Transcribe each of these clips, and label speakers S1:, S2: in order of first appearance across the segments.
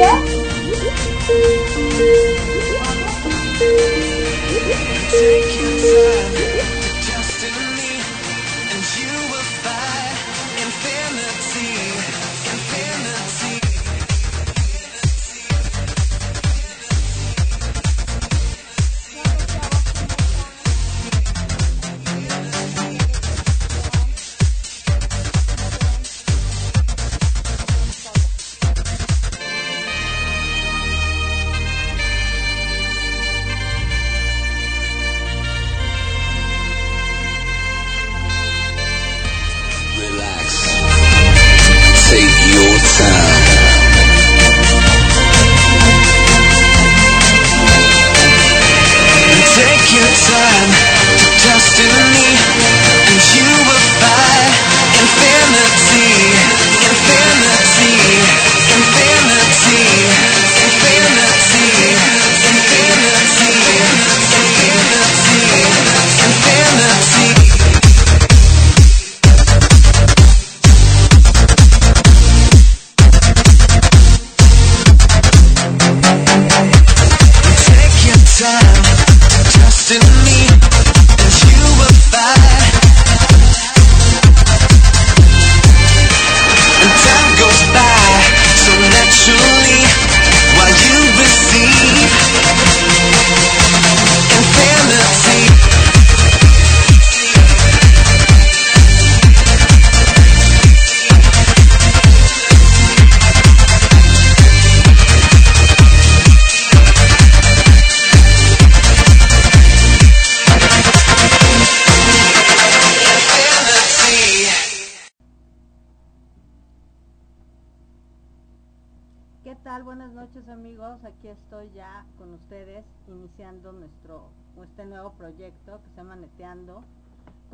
S1: música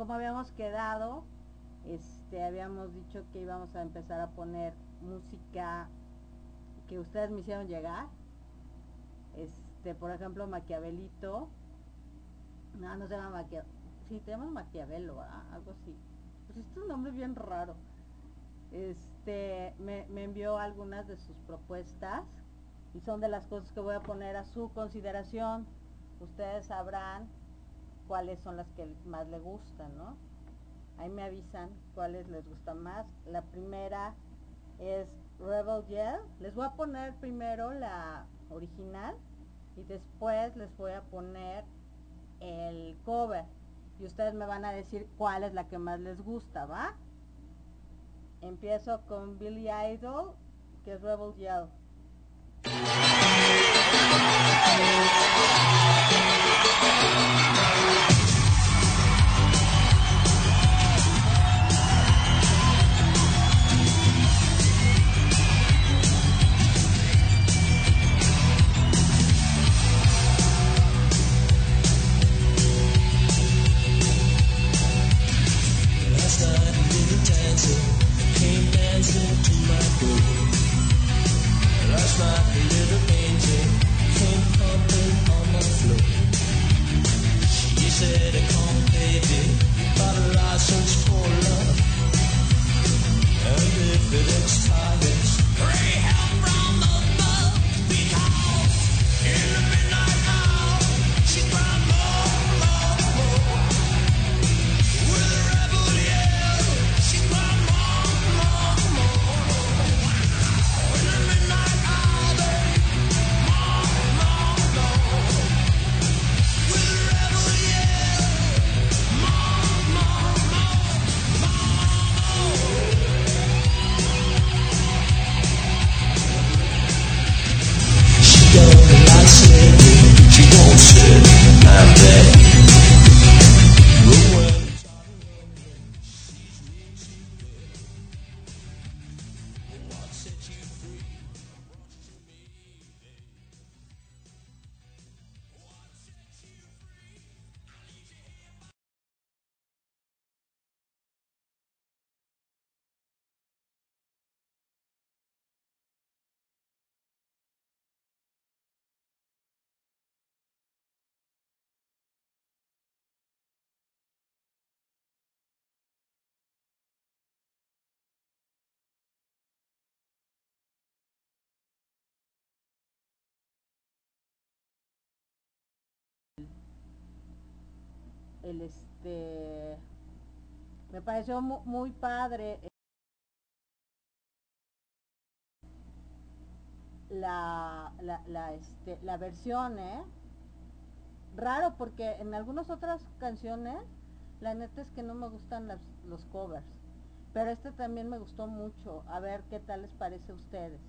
S2: Como habíamos quedado, este habíamos dicho que íbamos a empezar a poner música que ustedes me hicieron llegar. Este, por ejemplo, Maquiavelito. No, no se llama Maquiavelo. Sí, te llamas Maquiavelo, algo así. Pues este es un nombre bien raro este me envió algunas de sus propuestas y son de las cosas que voy a poner a su consideración. Ustedes sabrán cuáles son las que más le gustan, ¿no? Ahí me avisan cuáles les gustan más. La primera es Rebel Yell. Les voy a poner primero la original y después les voy a poner el cover. Y ustedes me van a decir cuál es la que más les gusta, ¿va? Empiezo con Billy Idol, que es Rebel Yell. El este me pareció mu- muy, padre eh, la, la, la, este, la versión, ¿eh? Raro porque en algunas otras canciones la neta es que no me gustan las- los covers. Pero este también me gustó mucho. A ver qué tal les parece a ustedes.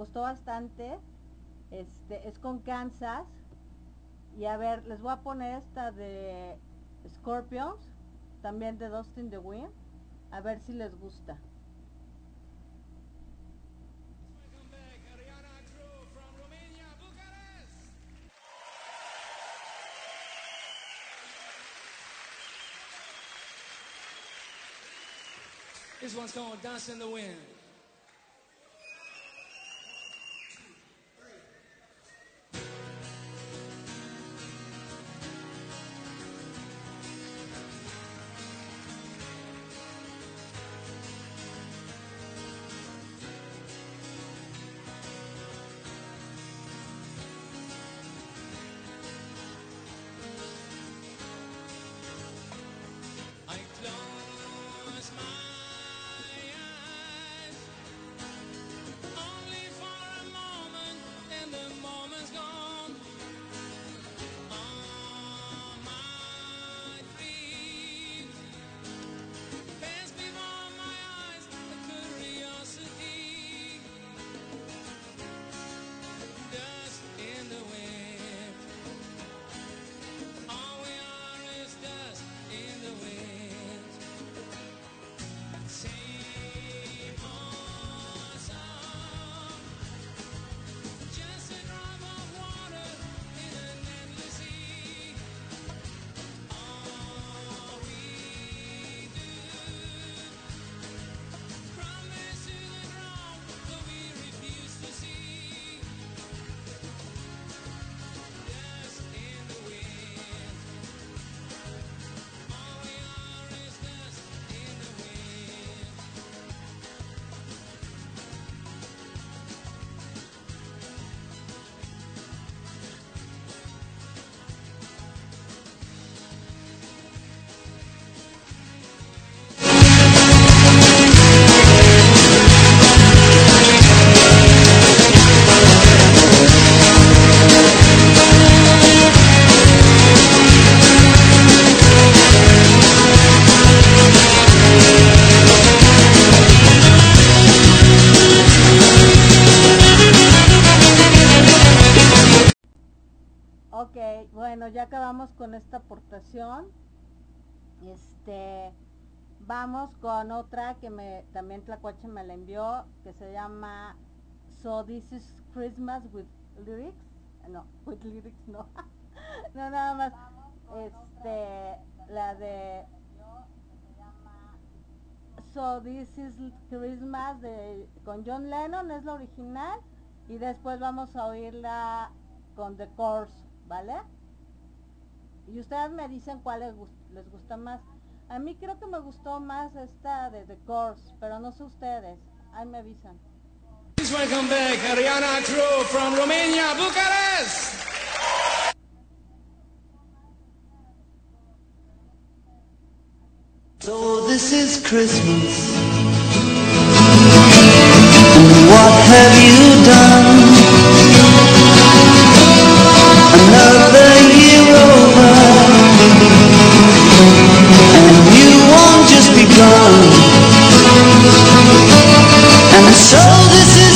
S2: Gustó bastante. Este, es con Kansas. Y a ver, les voy a poner esta de Scorpions, también de Dustin the Wind. A ver si les gusta.
S3: This one's called Dance in the Wind. I
S2: aportación. Este, vamos con otra que me también Tlacuache me la envió, que se llama So This is Christmas with Lyrics. No, with lyrics no. no, nada más. Este, la de So This is Christmas de con John Lennon es la original y después vamos a oírla con The Course, ¿vale? Y ustedes me dicen cuál les, gus- les gusta más. A mí creo que me gustó más esta de The Course, pero no sé ustedes. Ahí me avisan.
S3: Please welcome back Ariana Crew from Romania, Bucharest.
S4: So this is Christmas. What have you done? Another And so this is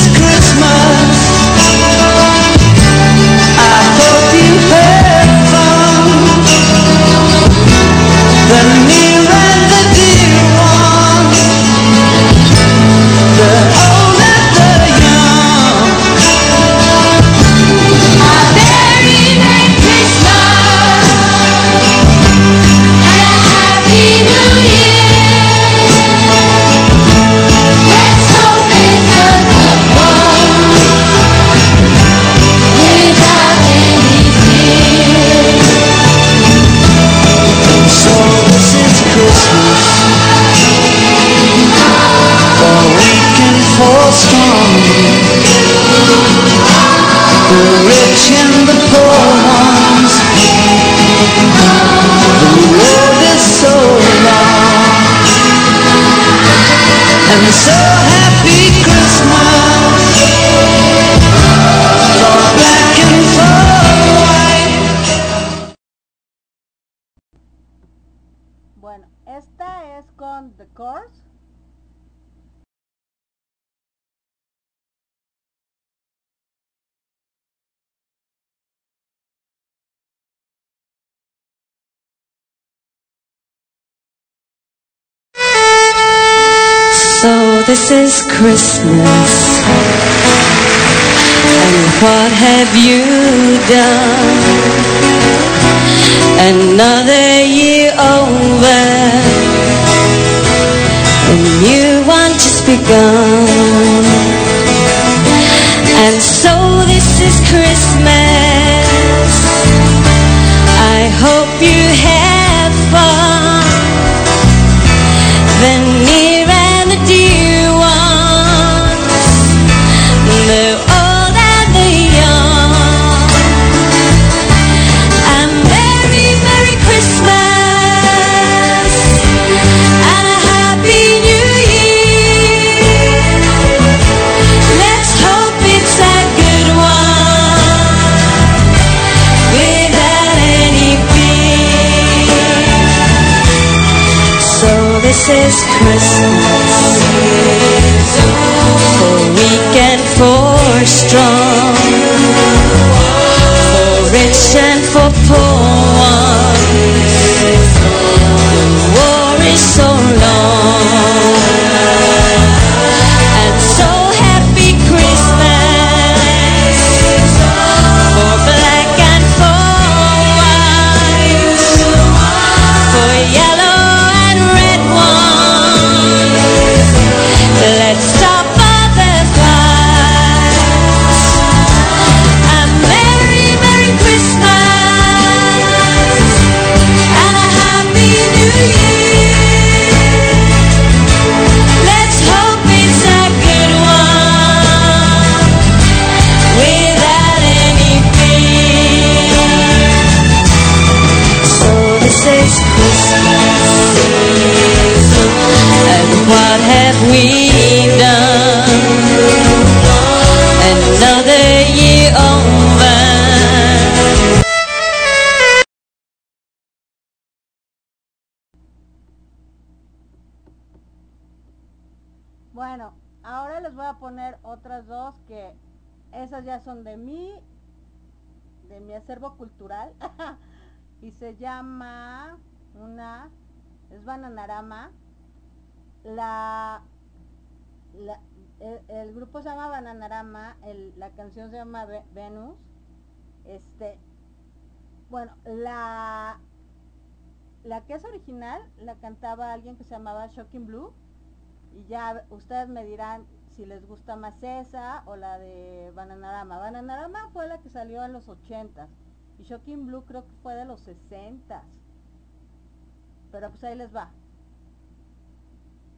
S5: this is Christmas. And what have you done? Another year over. A new one just begun. And so this is Christmas. I hope you have
S2: es Bananarama. La, la- el, grupo se llama Bananarama, el- la canción se llama Ve- Venus. Este, bueno, la, la que es original la cantaba alguien que se llamaba Shocking Blue. Y ya ustedes me dirán si les gusta más esa o la de Bananarama. Bananarama fue la que salió en los 80 y Shocking Blue creo que fue de los 60 Pero pues ahí les va.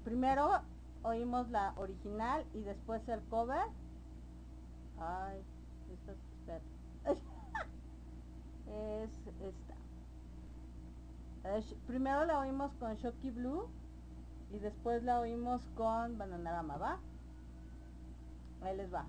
S2: Primero oímos la original y después el cover. Ay, esta, espera. es esta. Eh, primero la oímos con Shocky Blue y después la oímos con Bananarama, ¿va? Ahí les va.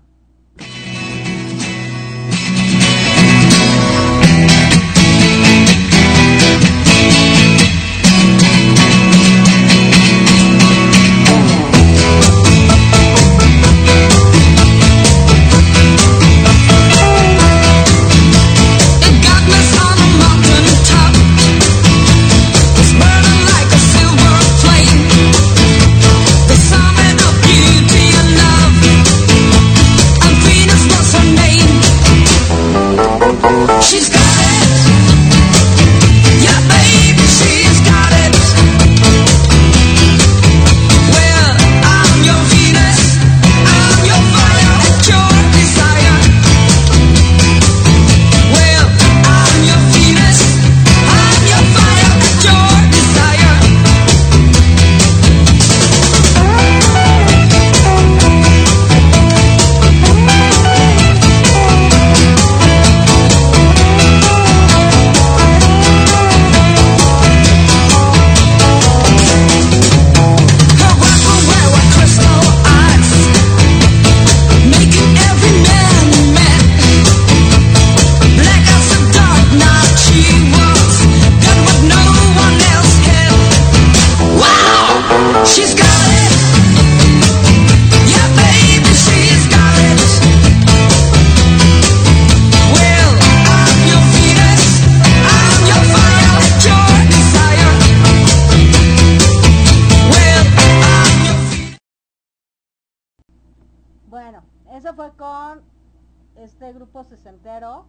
S5: Grupo sesentero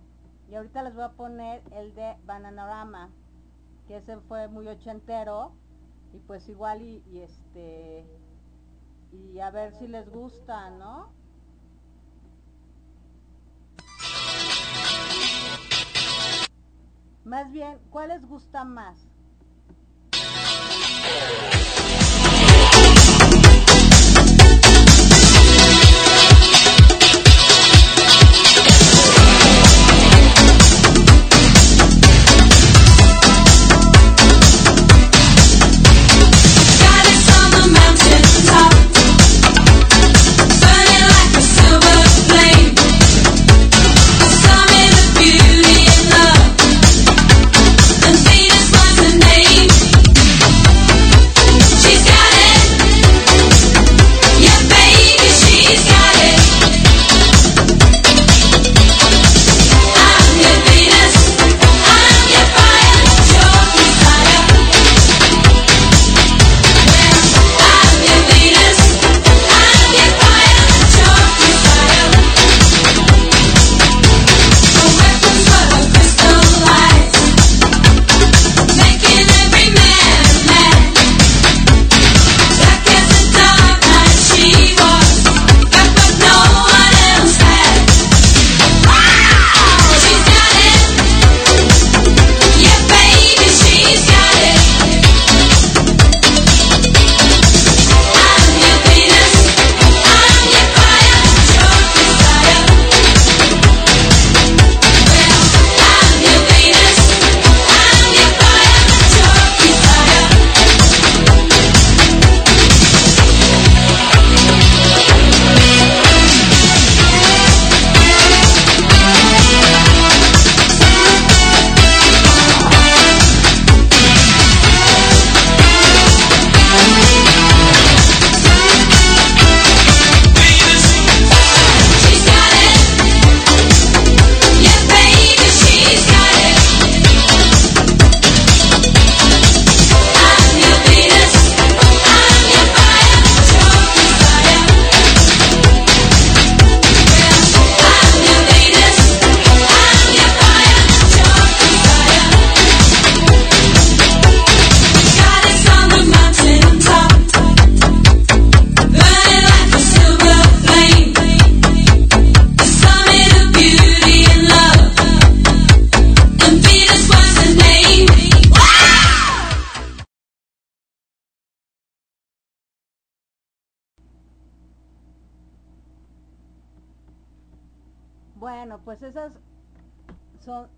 S5: y ahorita les voy a poner el de Bananarama, que ese fue muy ochentero y pues igual y este y a ver si les gusta, ¿no? Más bien, ¿cuál les gusta más?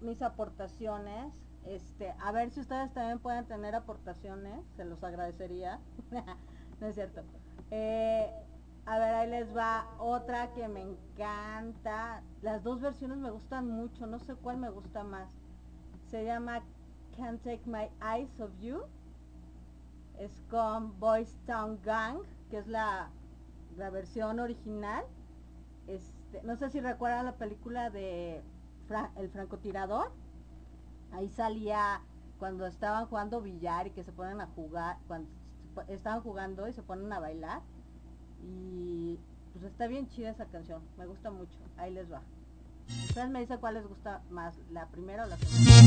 S5: Mis aportaciones. Este, a ver si ustedes también pueden tener aportaciones, se los agradecería. no es cierto. Eh, a ver, ahí les va otra que me encanta. Las dos versiones me gustan mucho, no sé cuál me gusta más. Se llama Can't Take My Eyes of You. Es con Boys Town Gang, que es la, la versión original. Este, no sé si recuerdan la película de El francotirador. Ahí salía cuando estaban jugando billar y que se ponen a jugar, cuando estaban jugando y se ponen a bailar. Y pues está bien chida esa canción, me gusta mucho. Ahí les va. Ustedes me dicen cuál les gusta más, la primera o la segunda.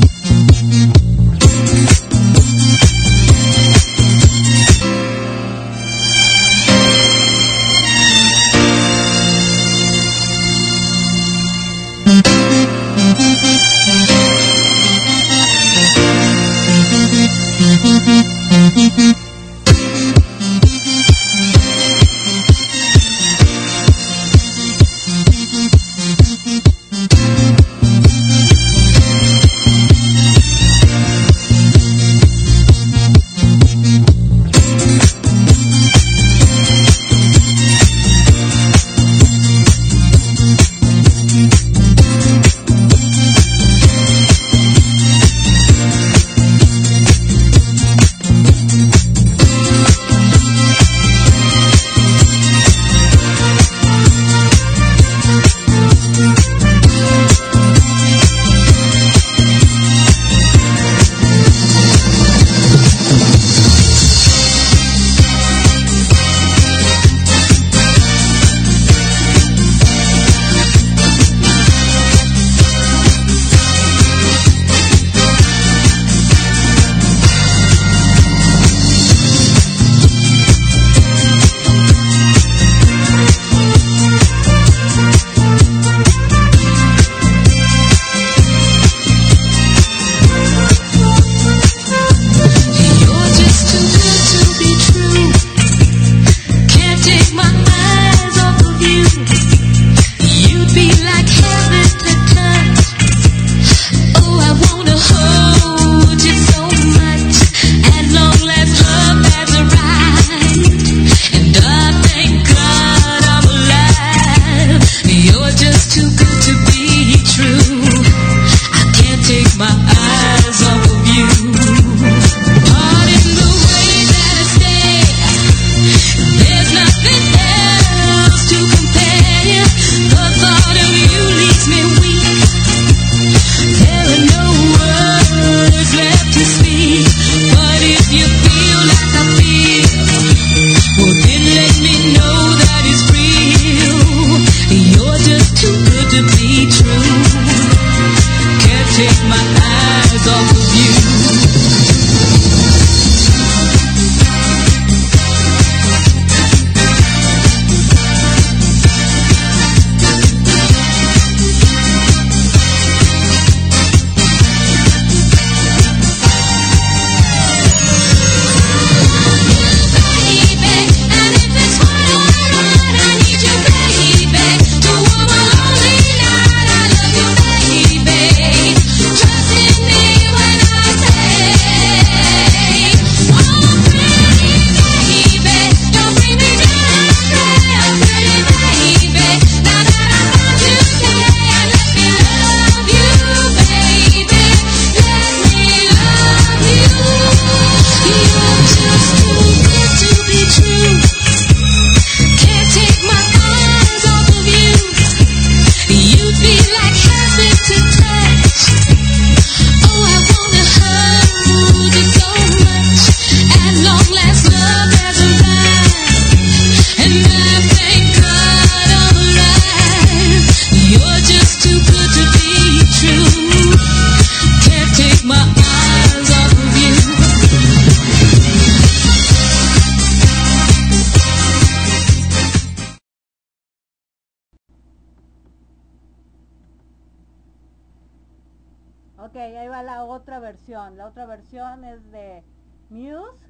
S2: Muse.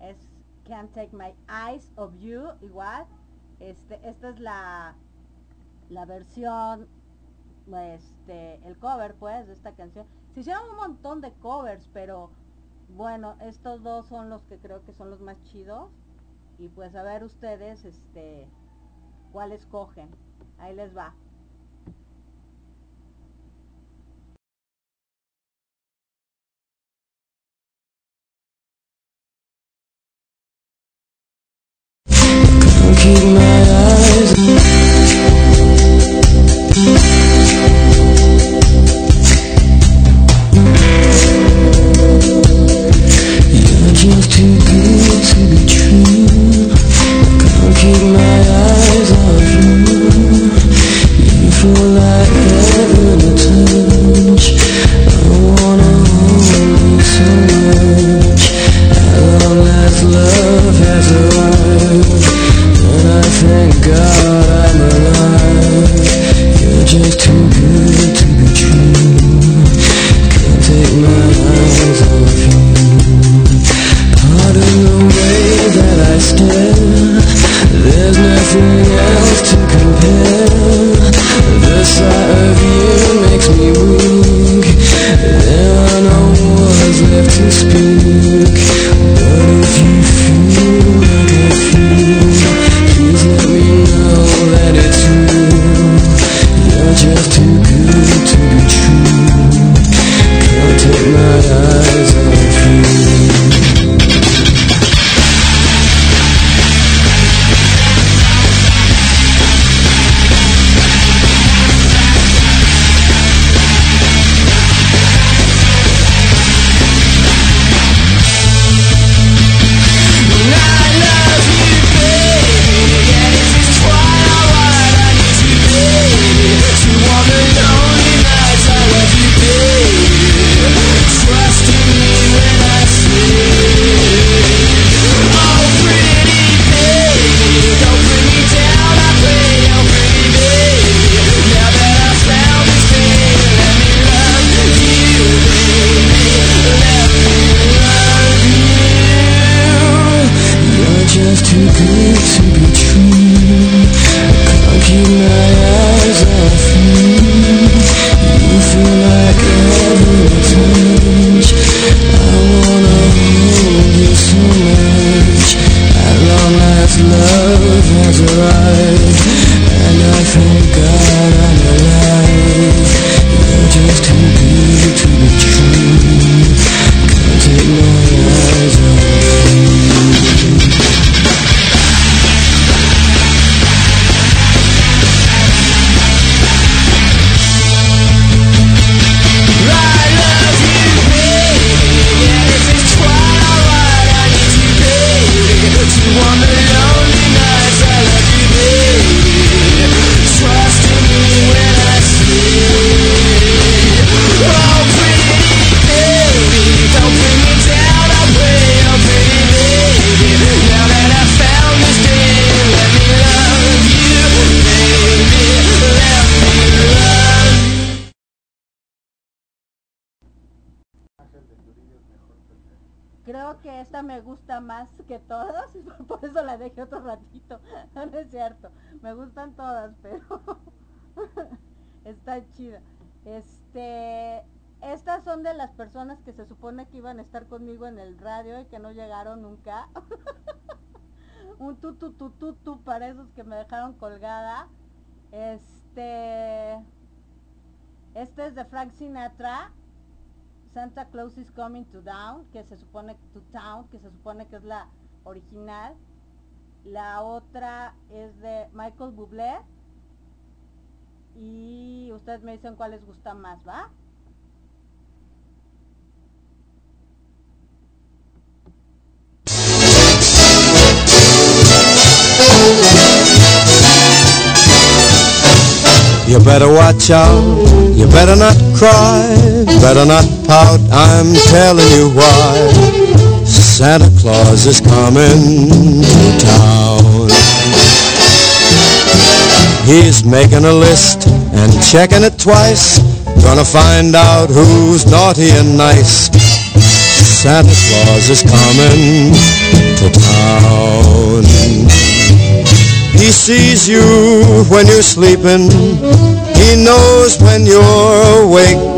S2: Es Can't Take My Eyes of You, igual. Este, esta es la, la versión, este, el cover pues de esta canción. Se hicieron un montón de covers, pero bueno, estos dos son los que creo que son los más chidos. Y pues a ver ustedes, este, cuál escogen. Ahí les va.
S6: Keep my
S2: Es cierto, me gustan todas, pero está chida. Este, estas son de las personas que se supone que iban a estar conmigo en el radio y que no llegaron nunca. Un tu para esos que me dejaron colgada. Este, este es de Frank Sinatra. Santa Claus is coming to town, que se supone to town, que se supone que es la original. La otra es de Michael Bublé. Y ustedes me dicen cuál les gusta más, ¿va?
S7: You better watch out, you better not cry, better not pout, I'm telling you why. Santa Claus is coming to town. He's making a list and checking it twice. Gonna find out who's naughty and nice. Santa Claus is coming to town. He sees you when you're sleeping. He knows when you're awake.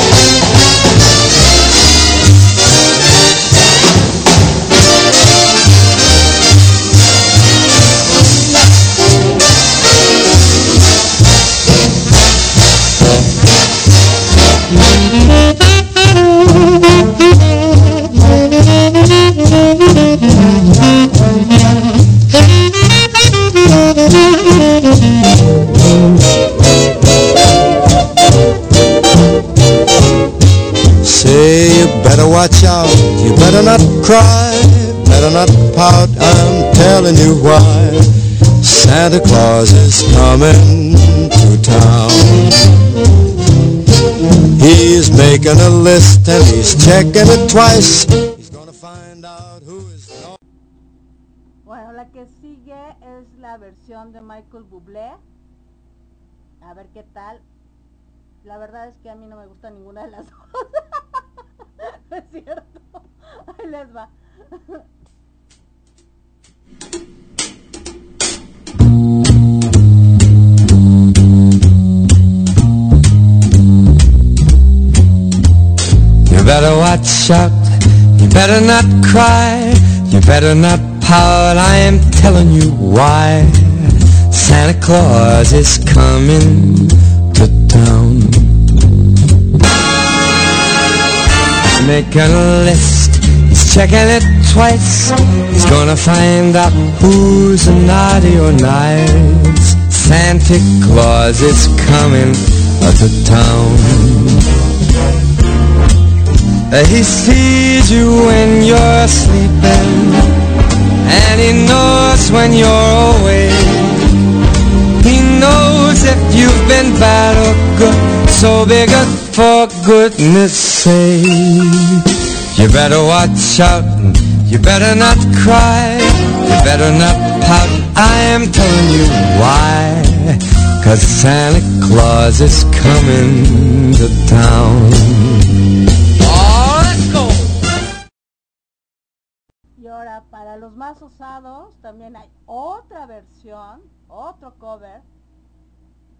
S7: Better not cry, better not pout, I'm telling you why. Santa Claus is coming to town. He's making a list and he's checking it twice. He's gonna find out who is.
S2: Bueno, la que sigue es la versión de Michael Bublé. A ver qué tal. La verdad es que a mí no me gusta ninguna de las dos. Es cierto. Ahí les va.
S8: You better watch out, you better not cry, you better not pout, I am telling you why. Santa Claus is coming to town. Making a list, checking it twice. He's gonna find out who's naughty or nice. Santa Claus is coming to town. Uh, He sees you when you're sleeping And he knows when you're awake He knows if you've been bad or good So be good for goodness sake You better watch out. You better not cry. You better not pout. I am telling you why. Cause Santa Claus is coming to town.
S2: Y ahora, para los más osados, también hay otra versión, otro cover.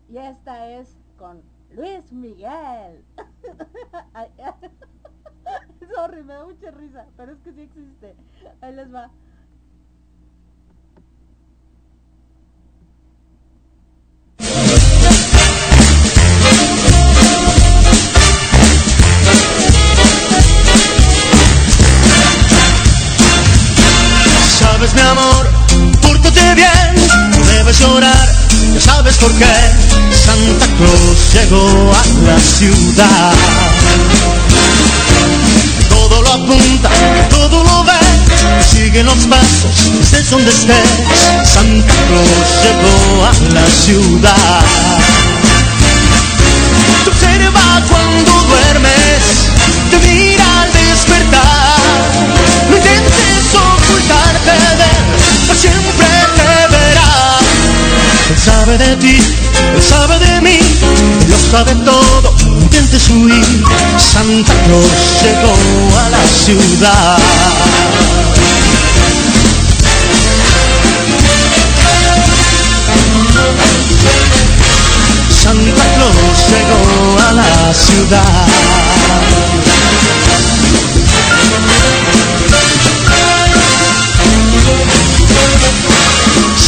S2: Y esta es con Luis Miguel. Sorry, me da mucha risa, pero es que sí existe. Ahí les va.
S6: Sabes mi amor, pórtate bien, no debes llorar, ya sabes por qué. Santa Claus llegó a la ciudad. Apunta, todo lo ve, sigue los pasos, estés donde estés. Santa Claus llegó a la ciudad. Te observa cuando duermes, te mira al despertar. No intentes ocultarte de él, siempre sabe de ti, él sabe de mí, lo sabe todo, intentes huir. Santa Claus llegó a la ciudad. Santa Claus llegó a la ciudad.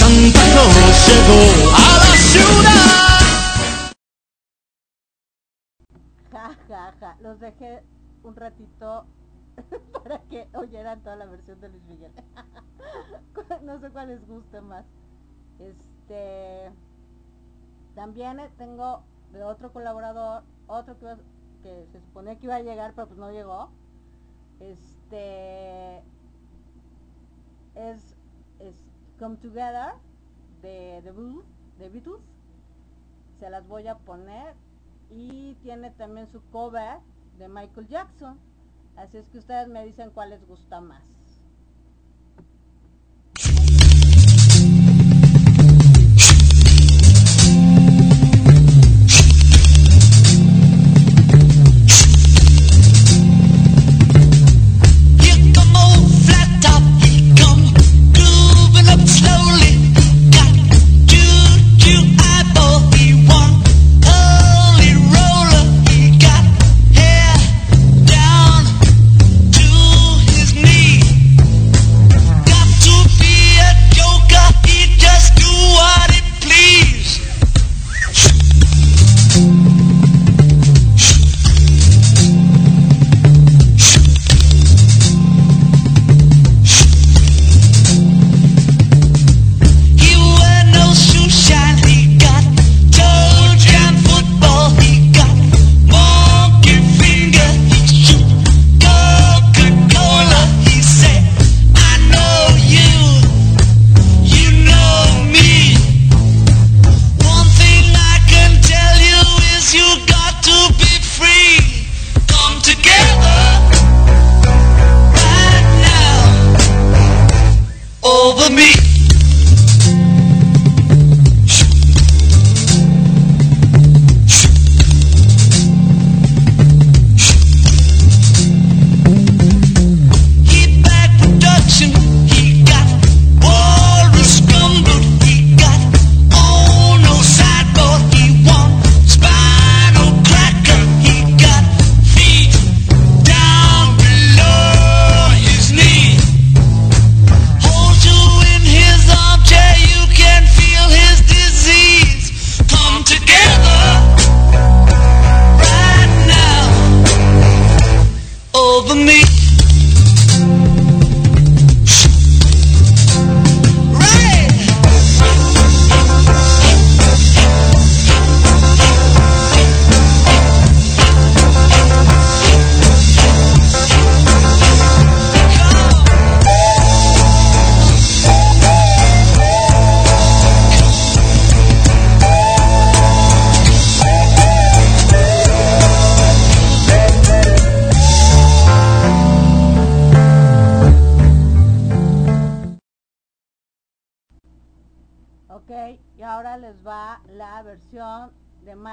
S6: Santa Claus llegó a la ciudad.
S4: Ja, ja. Los dejé un ratito para que oyeran toda la versión de Luis Miguel. no sé cuál les gusta más. Este. También eh, tengo de otro colaborador, otro que, que se suponía que iba a llegar, pero pues no llegó. Este. Es, es Come Together de The Beatles, de Beatles. Se las voy a poner y tiene también su cover de Michael Jackson. Así es que ustedes me dicen cuál les gusta más.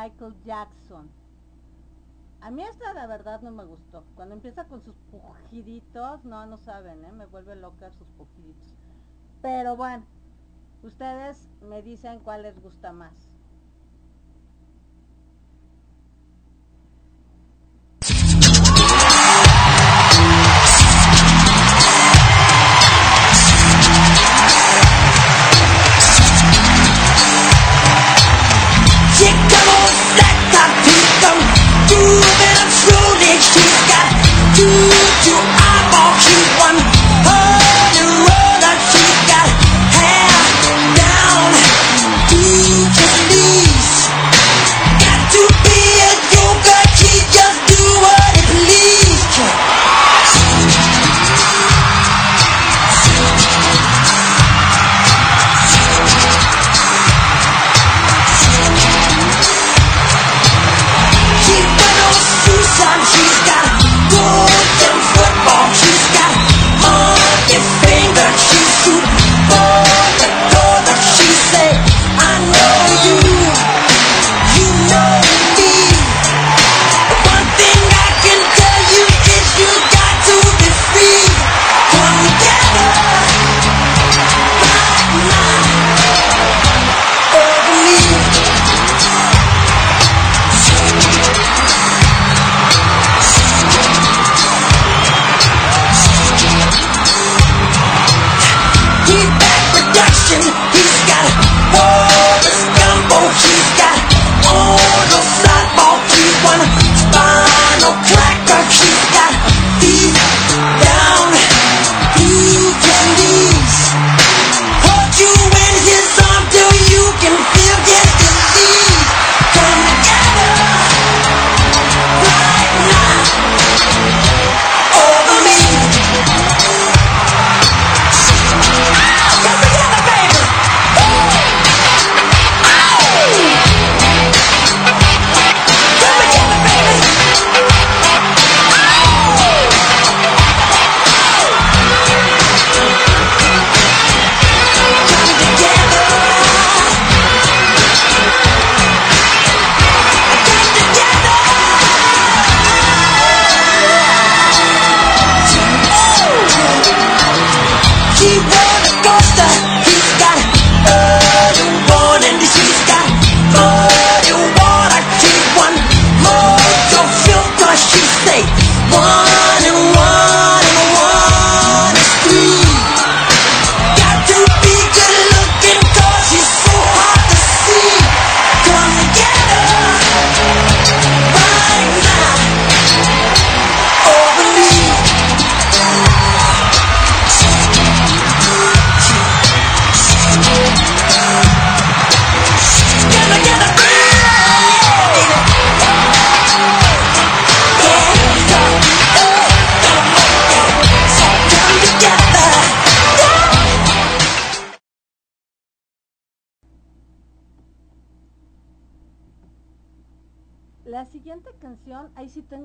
S4: Michael Jackson. A mí esta la verdad no me gustó. Cuando empieza con sus pujiditos, no, no saben, ¿eh? me vuelve loca sus pujiditos. Pero bueno, ustedes me dicen cuál les gusta más.
S9: But I'm so slowly. She's got two.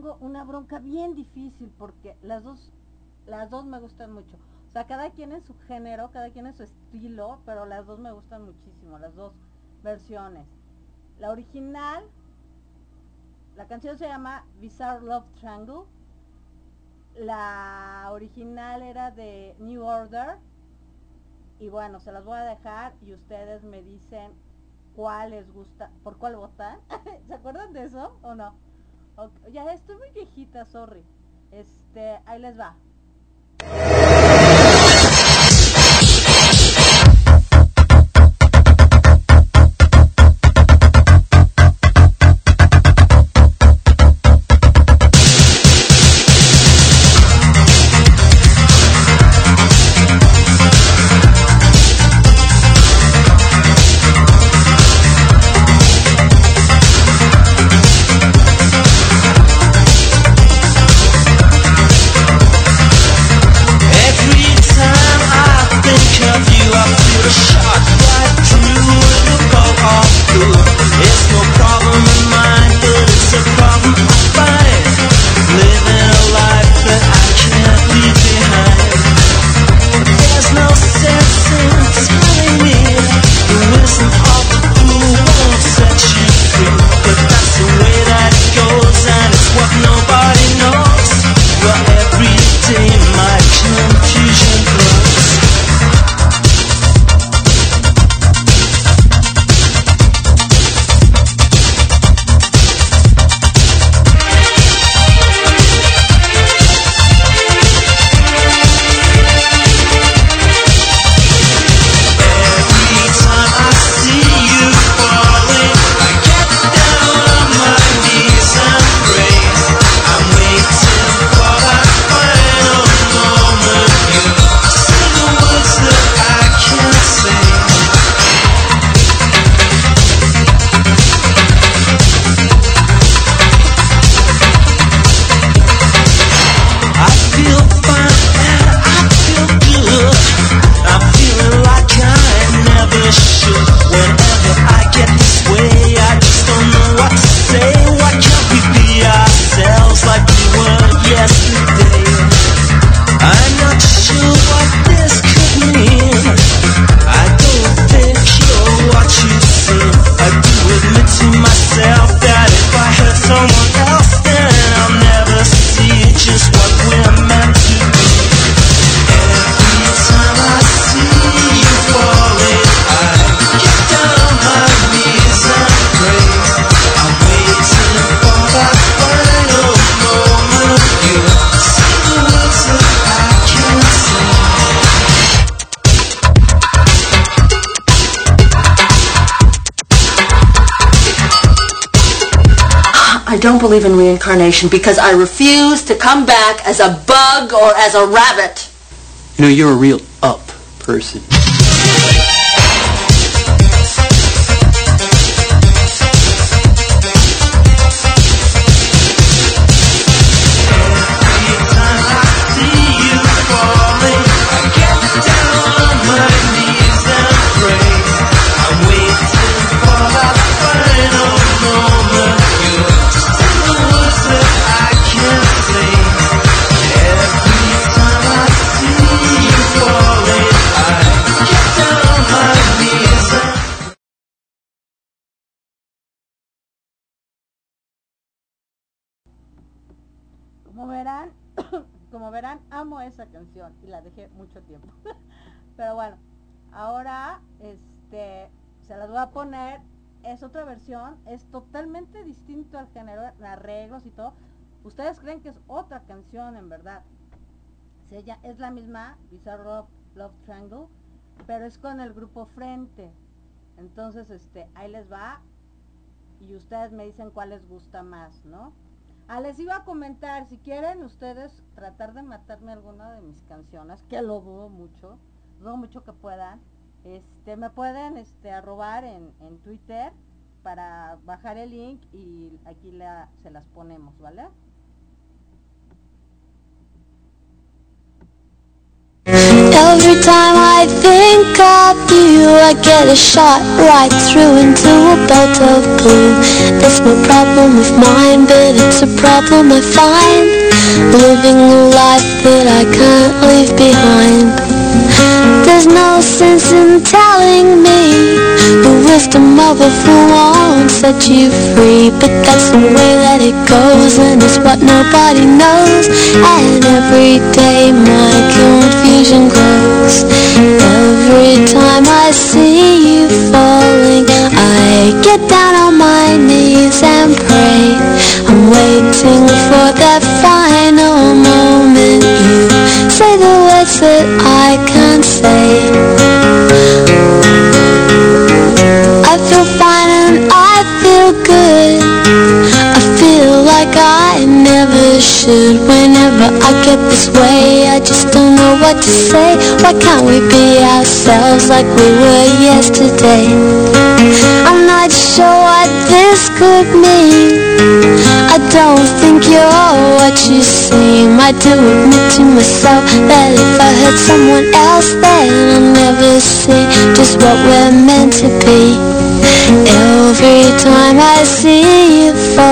S4: Tengo una bronca bien difícil porque las dos, las dos me gustan mucho. O sea, cada quien en su género, cada quien en su estilo, pero las dos me gustan muchísimo, las dos versiones. La original, la canción se llama Bizarre Love Triangle. La original era de New Order. Y bueno, se las voy a dejar y ustedes me dicen cuál les gusta, por cuál votan. ¿Se acuerdan de eso o no? Ya estoy muy viejita, sorry. Este, ahí les va.
S10: Because I refuse to come back as a bug or as a rabbit.
S2: You know, you're a real up person.
S4: Ahora este se las voy a poner. Es otra versión, es totalmente distinto al género, arreglos y todo. Ustedes creen que es otra canción en verdad. Lla- es la misma, Bizarre Love, Love Triangle, pero es con el grupo Frente. Entonces, este, ahí les va y ustedes me dicen cuál les gusta más, ¿no? Ah, les iba a comentar, si quieren ustedes tratar de matarme alguna de mis canciones, que lo dudo mucho, dudo mucho que puedan, este, me pueden este, arrobar en, en Twitter para bajar el link y aquí la, se las ponemos, ¿vale?
S11: Every time I think of you, I get a shot right through into a bolt of blue. It's no problem of mine, but it's a problem I find. Living a life that I can't leave behind. There's no sense in telling me the wisdom of a fool won't set you free. But that's the way that it goes, and it's what nobody knows. And every day my confusion grows. Every time I see you falling, I get down on my knees and pray. I'm waiting for what to say. Why can't we be ourselves like we were yesterday? I'm not sure what this could mean. I don't think you're what you seem. I do admit to myself that if I hurt someone else, then I'll never see just what we're meant to be. Every time I see you falling,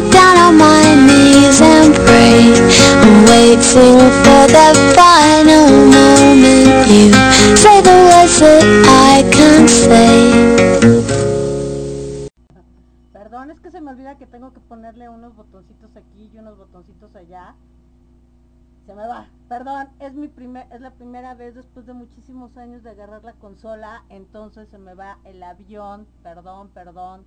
S2: Se me olvida que tengo que ponerle unos botoncitos aquí y unos botoncitos allá. Se me va. Perdón, es mi primer, es la primera vez después de muchísimos años de agarrar la consola, entonces se me va el avión. Perdón, perdón.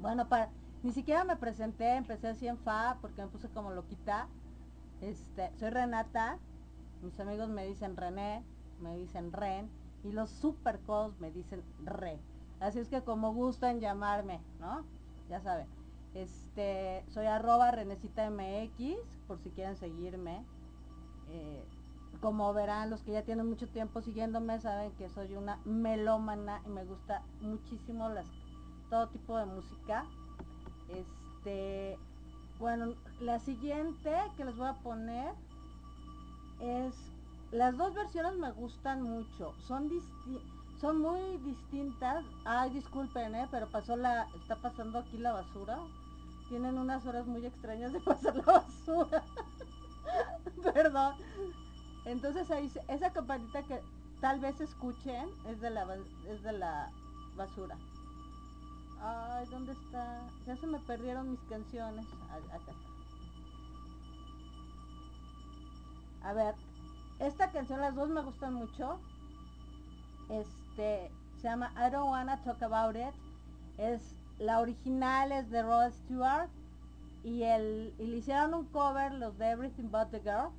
S2: Bueno, para, ni siquiera me presenté, empecé así en fa porque me puse como loquita. Este, soy Renata, mis amigos me dicen René, me dicen Ren y los super codos me dicen Re. Así es que como gustan llamarme, ¿no? Ya saben. Este, soy arroba Renecita MX, por si quieren seguirme. Eh, como verán, los que ya tienen mucho tiempo siguiéndome saben que soy una melómana y me gusta muchísimo las, todo tipo de música. Este, bueno, la siguiente que les voy a poner es las dos versiones me gustan mucho. Son disti- son muy distintas. Ay, disculpen, eh, pero pasó la está pasando aquí la basura. Tienen unas horas muy extrañas de pasar la basura. Perdón. Entonces ahí esa campanita que tal vez escuchen es de la es de la basura. Ay, ¿dónde está? Ya se me perdieron mis canciones. Acá. A ver, esta canción, las dos me gustan mucho. Este, se llama I Don't Wanna Talk About It. Es, la original es de Rod Stewart. Y, el, le hicieron un cover los de Everything But the Girl.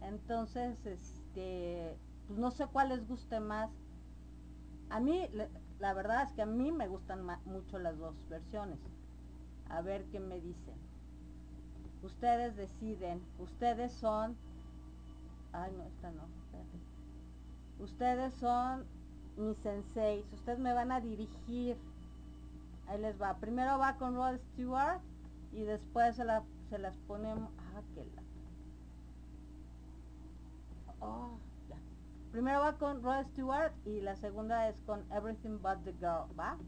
S2: Entonces, este, pues no sé cuál les guste más. A mí, la verdad es que a mí me gustan mucho las dos versiones. A ver qué me dicen. Ustedes deciden. Ustedes son... Ay, no, esta no. espérate. Ustedes son mis senseis. Ustedes me van a dirigir. Ahí les va. Primero va con Rod Stewart y después se, la, se las ponemos... Ah, qué la... Oh, ya. Primero va con Rod Stewart y la segunda es con Everything But the Girl, ¿va?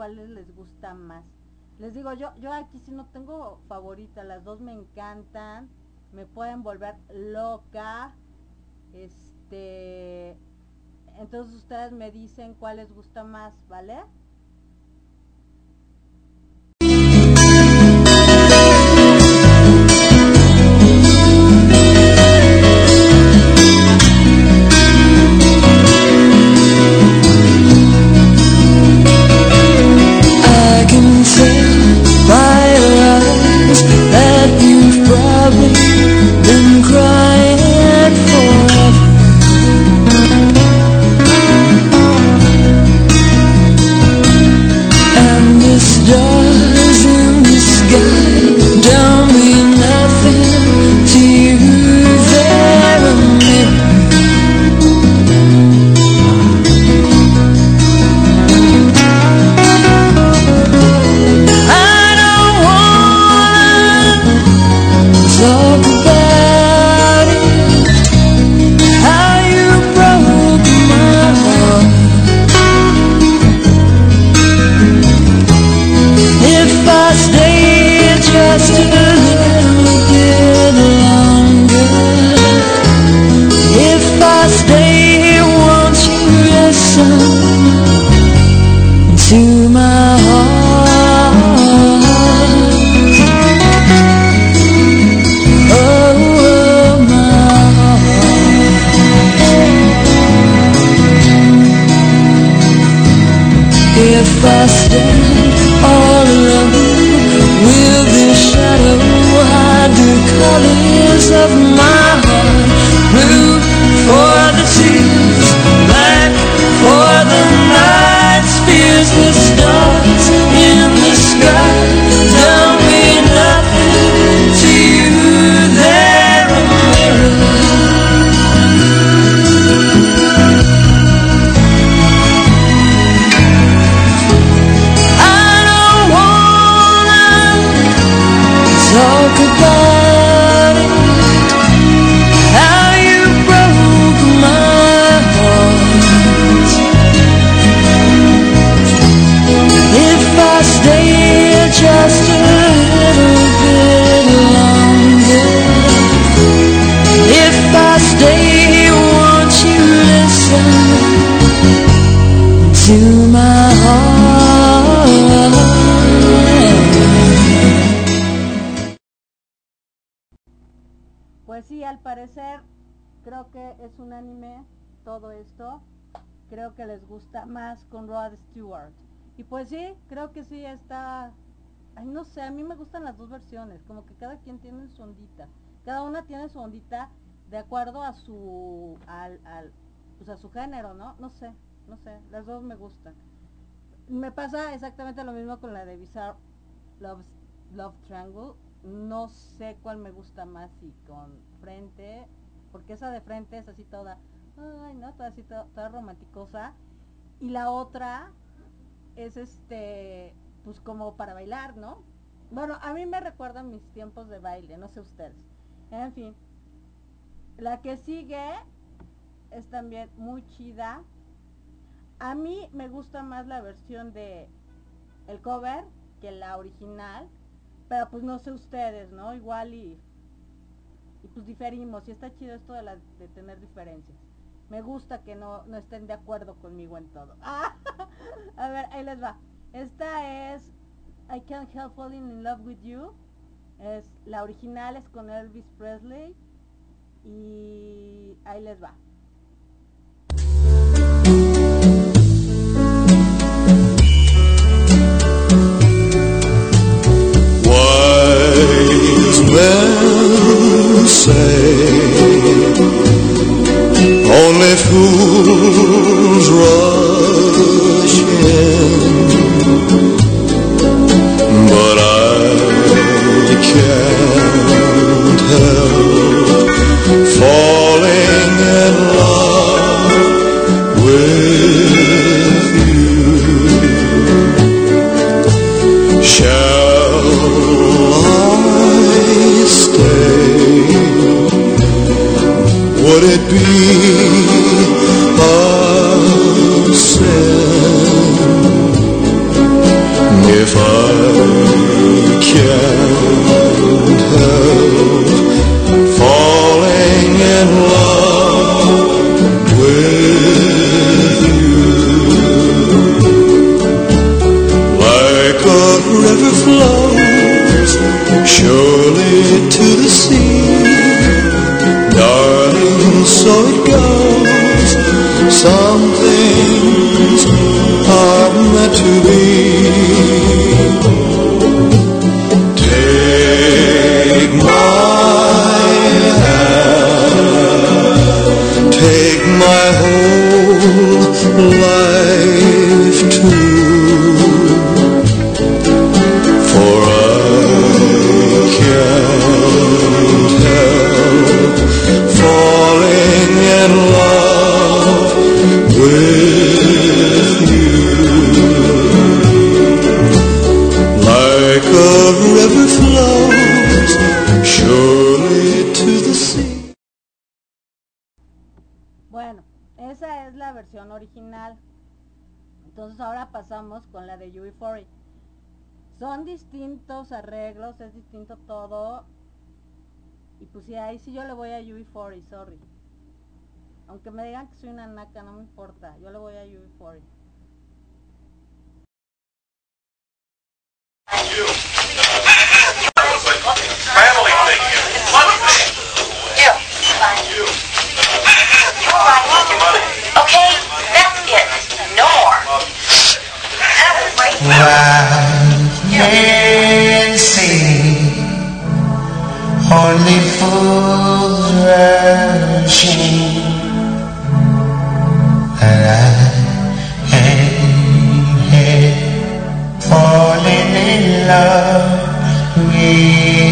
S2: cuáles les gusta más. Les digo, yo, yo aquí sí no tengo favorita, las dos me encantan, me pueden volver loca. Este, entonces ustedes me dicen cuál les gusta más, ¿vale? rumah. esto, creo que les gusta más con Rod Stewart. Y pues sí, creo que sí está... No sé, a mí me gustan las dos versiones, como que cada quien tiene su ondita. Cada una tiene su ondita de acuerdo a su... Al, al, pues a su género, ¿no? No sé, no sé, las dos me gustan. Me pasa exactamente lo mismo con la de Bizarre Love, Love Triangle. No sé cuál me gusta más, y con frente, porque esa de frente es así toda ay, ¿no? Toda así, toda, toda romanticosa. Y la otra es este, pues como para bailar, ¿no? Bueno, a mí me recuerdan mis tiempos de baile, no sé ustedes. En fin, la que sigue es también muy chida. A mí me gusta más la versión de el cover que la original, pero pues no sé ustedes, ¿no? Igual y, y pues diferimos y está chido esto de, de tener diferencias. Me gusta que no, no estén de acuerdo conmigo en todo. Ah, a ver, ahí les va. Esta es I Can't Help Falling in Love with You. Es la original es con Elvis Presley y ahí les va.
S12: Only fools rush in, but I can't help falling my whole life
S2: UB40, sorry. Aunque me digan que soy una naca, no me importa. Yo le voy a UB40.
S13: Family thing
S14: Only fools rushing And I am here Falling in love with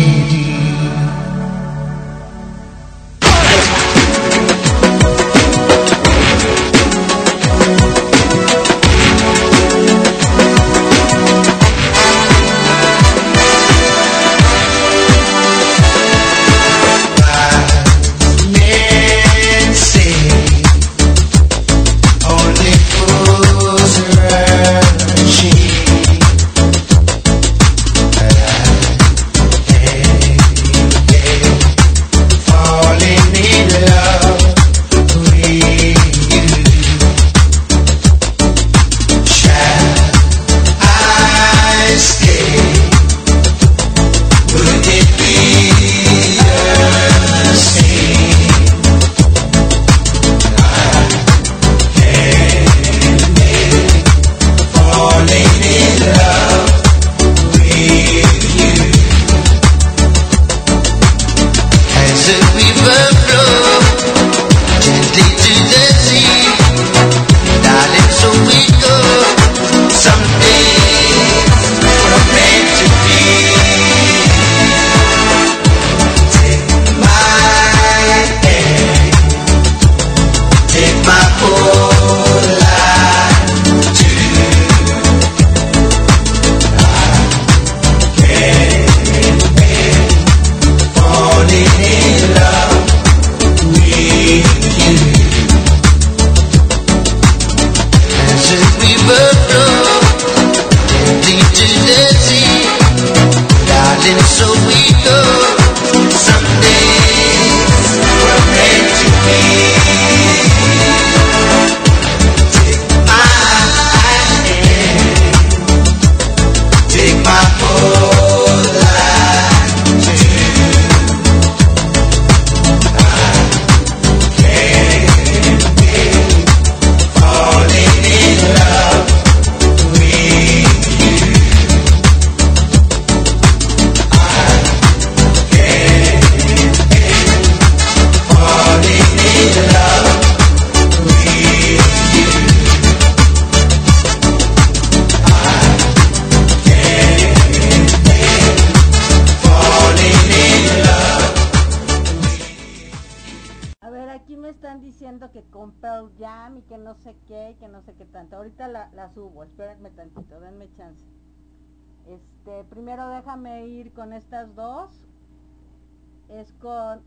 S2: es con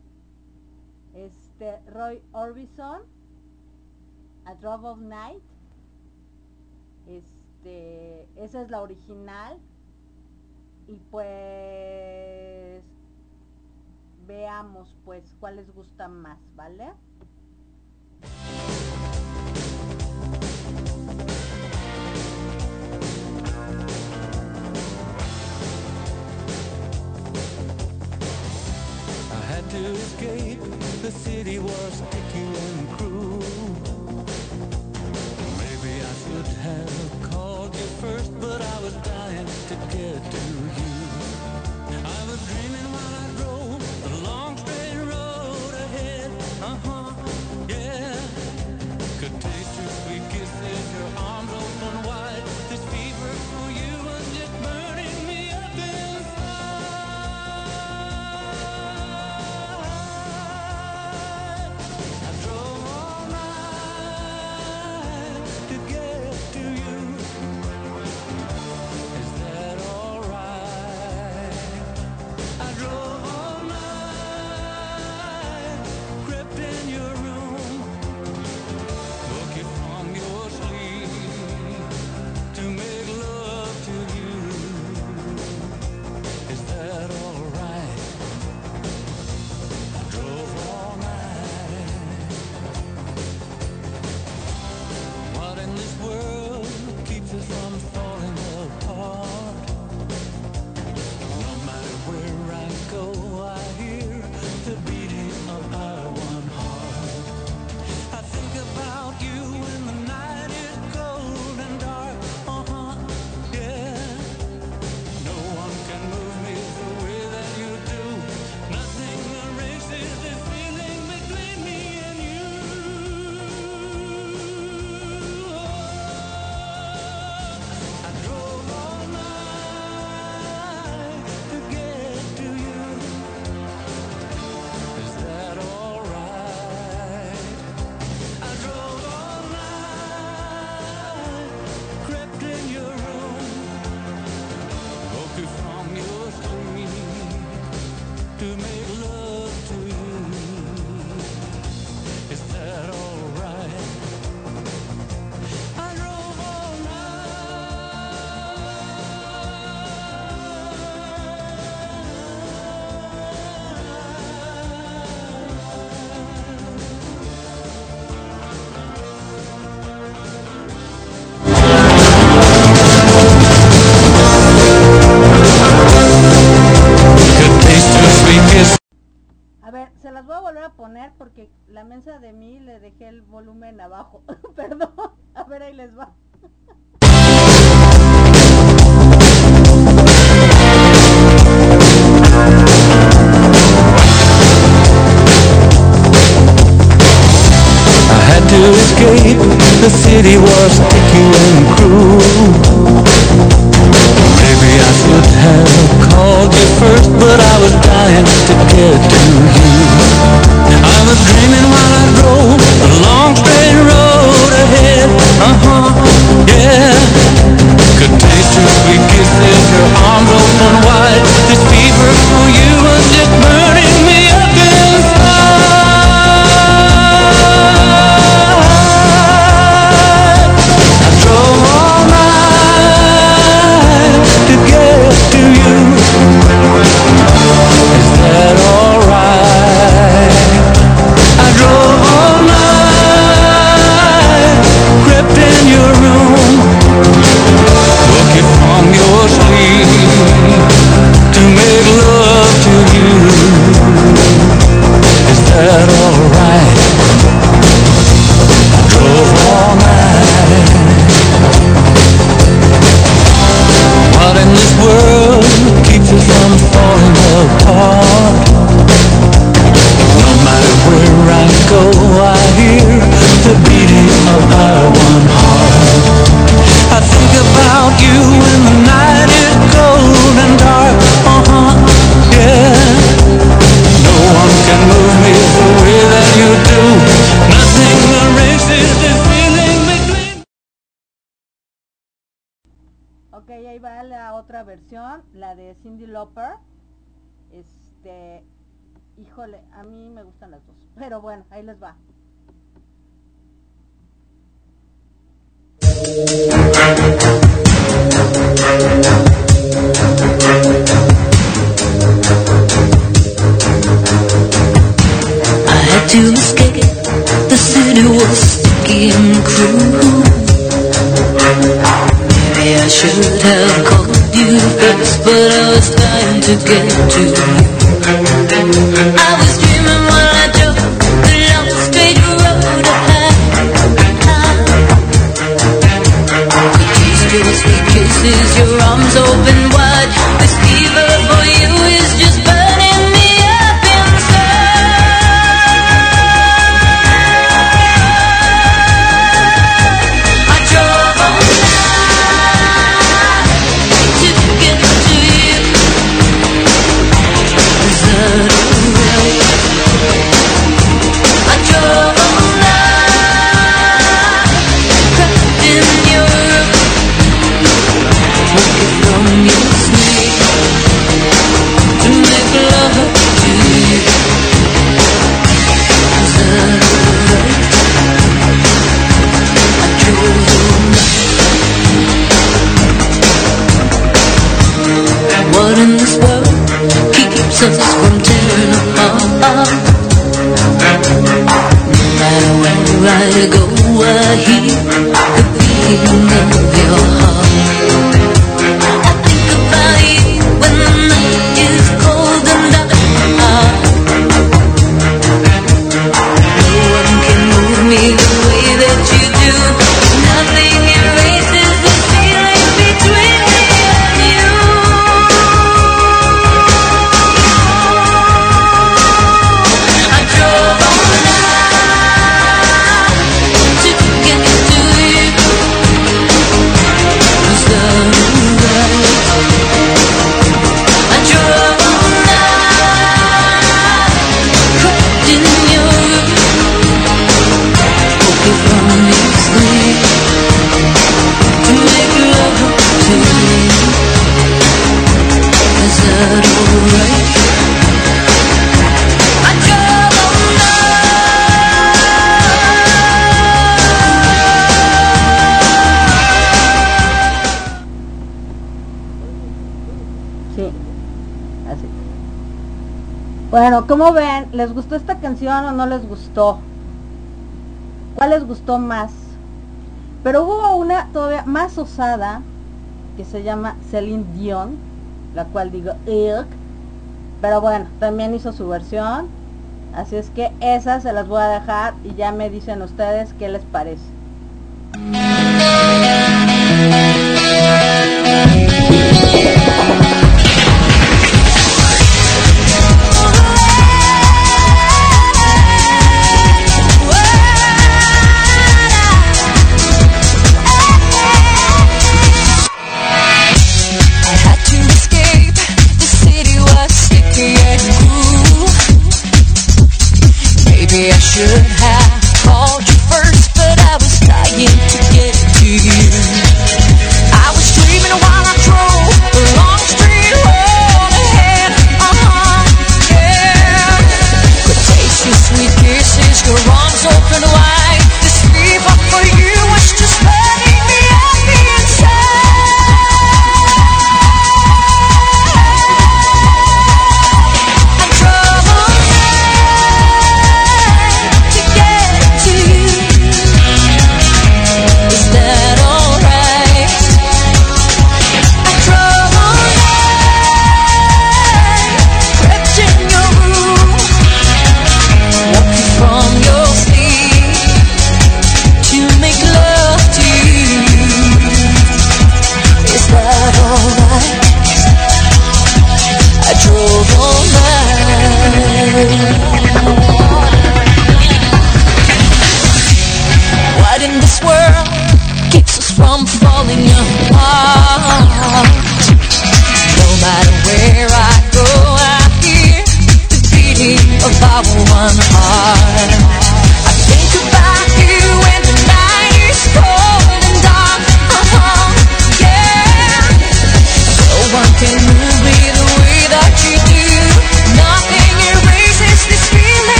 S2: este Roy Orbison, A Drop of Night. Este, esa es la original. Y pues veamos pues cuál les gusta más, ¿vale?
S6: escape. The city was picking and cruel. Maybe I should have called you first, but I was dying to get to you. I was dreaming while I drove the long straight road ahead.
S2: Uh-huh. porque la mesa de mí le dejé el volumen abajo. Perdón. A ver, ahí les va.
S6: I had to escape The city was sticky and cruel Maybe I should have called you first But I was dying to get to you dreaming
S2: Cindy Lauper. Este, híjole, a mí me gustan las dos, pero bueno, ahí les va.
S5: I had to escape. The city was sticky and cruel. Maybe I should have called but I was trying to get to you. I was dreaming while I drove the long straight road ahead. Your sweet kisses, your arms open
S2: ¿cómo ven? ¿Les gustó esta canción o no les gustó? ¿Cuál les gustó más? Pero hubo una todavía más osada que se llama Celine Dion, la cual digo, "Ugh". pero bueno, también hizo su versión, así es que esas se las voy a dejar y ya me dicen ustedes qué les parece.
S5: Maybe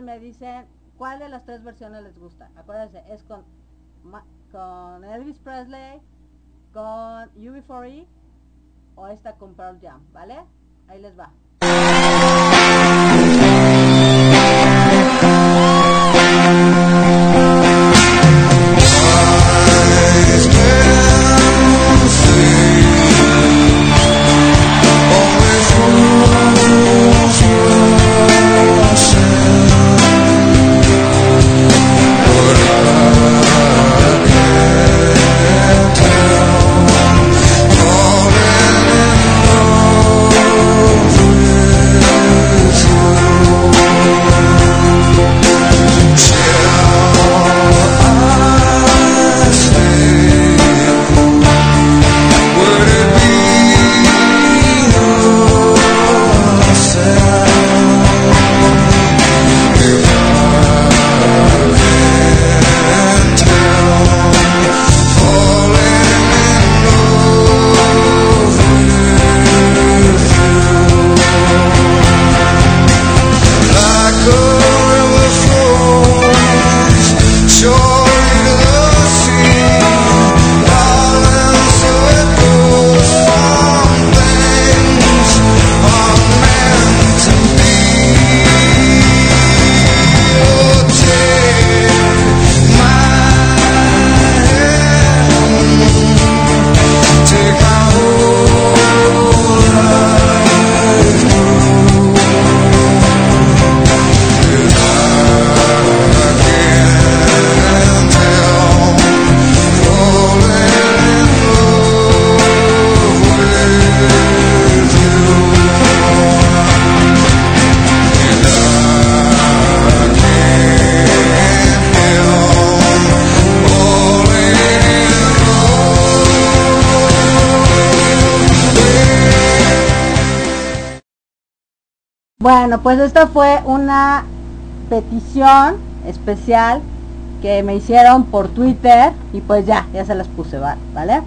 S2: me dicen cuál de las tres versiones les gusta. Acuérdense, es con, con Elvis Presley, con UB4E o esta con Pearl Jam, ¿vale? Ahí les va. Bueno, pues esta fue una petición especial que me hicieron por Twitter y pues ya, ya se las puse, va- ¿vale?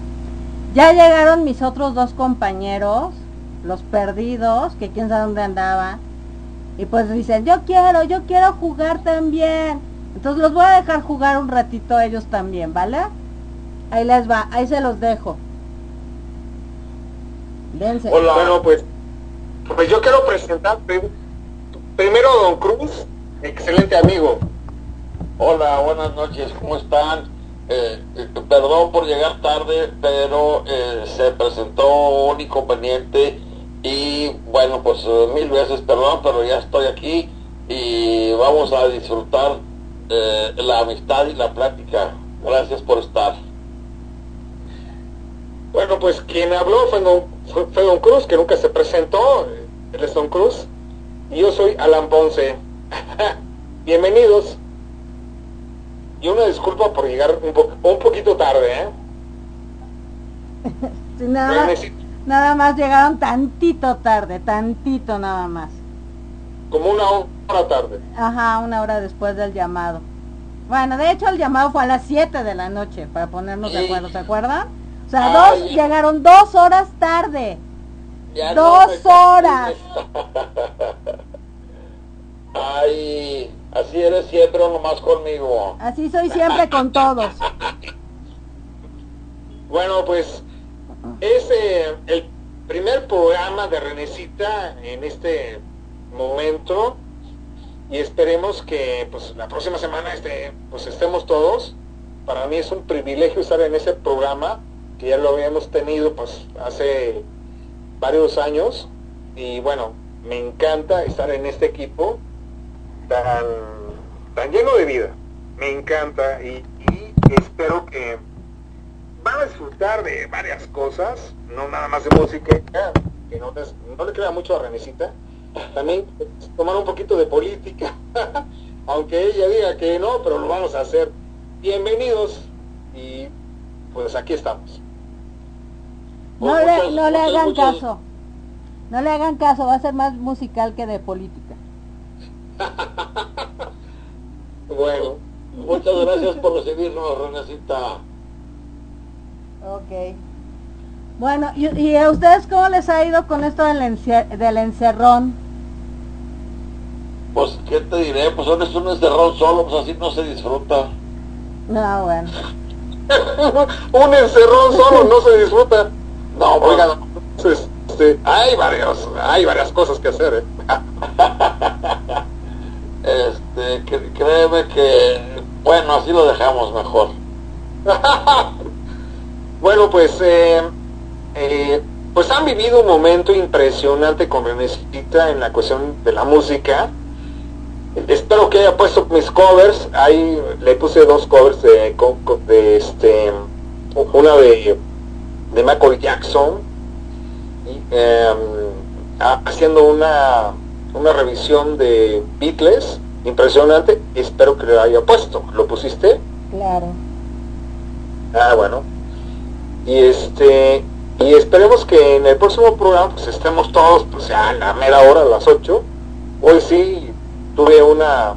S2: Ya llegaron mis otros dos compañeros, los perdidos, que quién sabe dónde andaban. Y pues dicen, yo quiero, yo quiero jugar también. Entonces los voy a dejar jugar un ratito ellos también, ¿vale? Ahí les va, ahí se los dejo. Dense.
S15: Hola. Bueno, pues, quiero presentar prim- primero Don Cruz, excelente amigo.
S16: Hola, buenas noches, ¿cómo están? Eh, eh, perdón por llegar tarde, pero eh, se presentó un inconveniente y bueno, pues mil veces perdón, pero ya estoy aquí y vamos a disfrutar la amistad y la plática. Gracias por estar.
S15: Bueno, pues quien habló fue Don, fue Don Cruz, que nunca se presentó. Él es Don Cruz. Y yo soy Alan Ponce. Bienvenidos. Y una disculpa por llegar un, po- un poquito tarde, ¿eh?
S2: Sí, nada, más,
S15: Necesito
S2: nada más llegaron tantito tarde, tantito nada más.
S15: como una hora tarde.
S2: Ajá, una hora después del llamado. Bueno, de hecho el llamado fue a las 7 de la noche, para ponernos de acuerdo, ¿se acuerdan? O sea,
S16: Ay.
S2: dos, llegaron dos horas tarde.
S16: Ya
S2: dos
S16: no
S2: horas.
S16: Ay, así eres siempre nomás conmigo.
S2: Así soy siempre con todos.
S15: Bueno, pues es eh, el primer programa de Renecita en este momento y esperemos que pues la próxima semana este, pues estemos todos. Para mí es un privilegio estar en ese programa que ya lo habíamos tenido pues hace varios años y bueno, me encanta estar en este equipo tan, tan lleno de vida. Me encanta y, espero que van a disfrutar de varias cosas, no nada más de música, que no, les- no le queda mucho a Renecita. También tomar un poquito de política, aunque ella diga que no, pero lo vamos a hacer. Bienvenidos y pues aquí estamos.
S2: No le,
S16: muchas-
S2: no le hagan
S16: muchas-
S2: caso. No le hagan caso, va a ser más musical que de política.
S16: Bueno, muchas gracias por recibirnos, Renecita.
S2: Ok. Bueno, ¿y, y a ustedes cómo les ha ido con esto del, ence- del encerrón?
S16: Pues, ¿qué te diré? Pues ahora es un encerrón solo, pues así no se disfruta.
S2: No, bueno.
S15: Un encerrón solo no se disfruta.
S16: No, pues,
S15: este, hay varios, hay varias cosas que hacer, ¿eh?
S16: este, créeme que, bueno, así lo dejamos mejor.
S15: Bueno, pues, eh, eh, pues han vivido un momento impresionante con Renecita en la cuestión de la música. Espero que haya puesto mis covers. Ahí le puse dos covers de, de este, una de, de Michael Jackson, y, em, ha- haciendo una, una revisión de Beatles impresionante. Espero que le haya puesto. ¿Lo pusiste?
S2: Claro.
S15: Ah, bueno. Y este y esperemos que en el próximo programa pues estemos todos pues ya a la mera hora a las 8. Hoy sí tuve una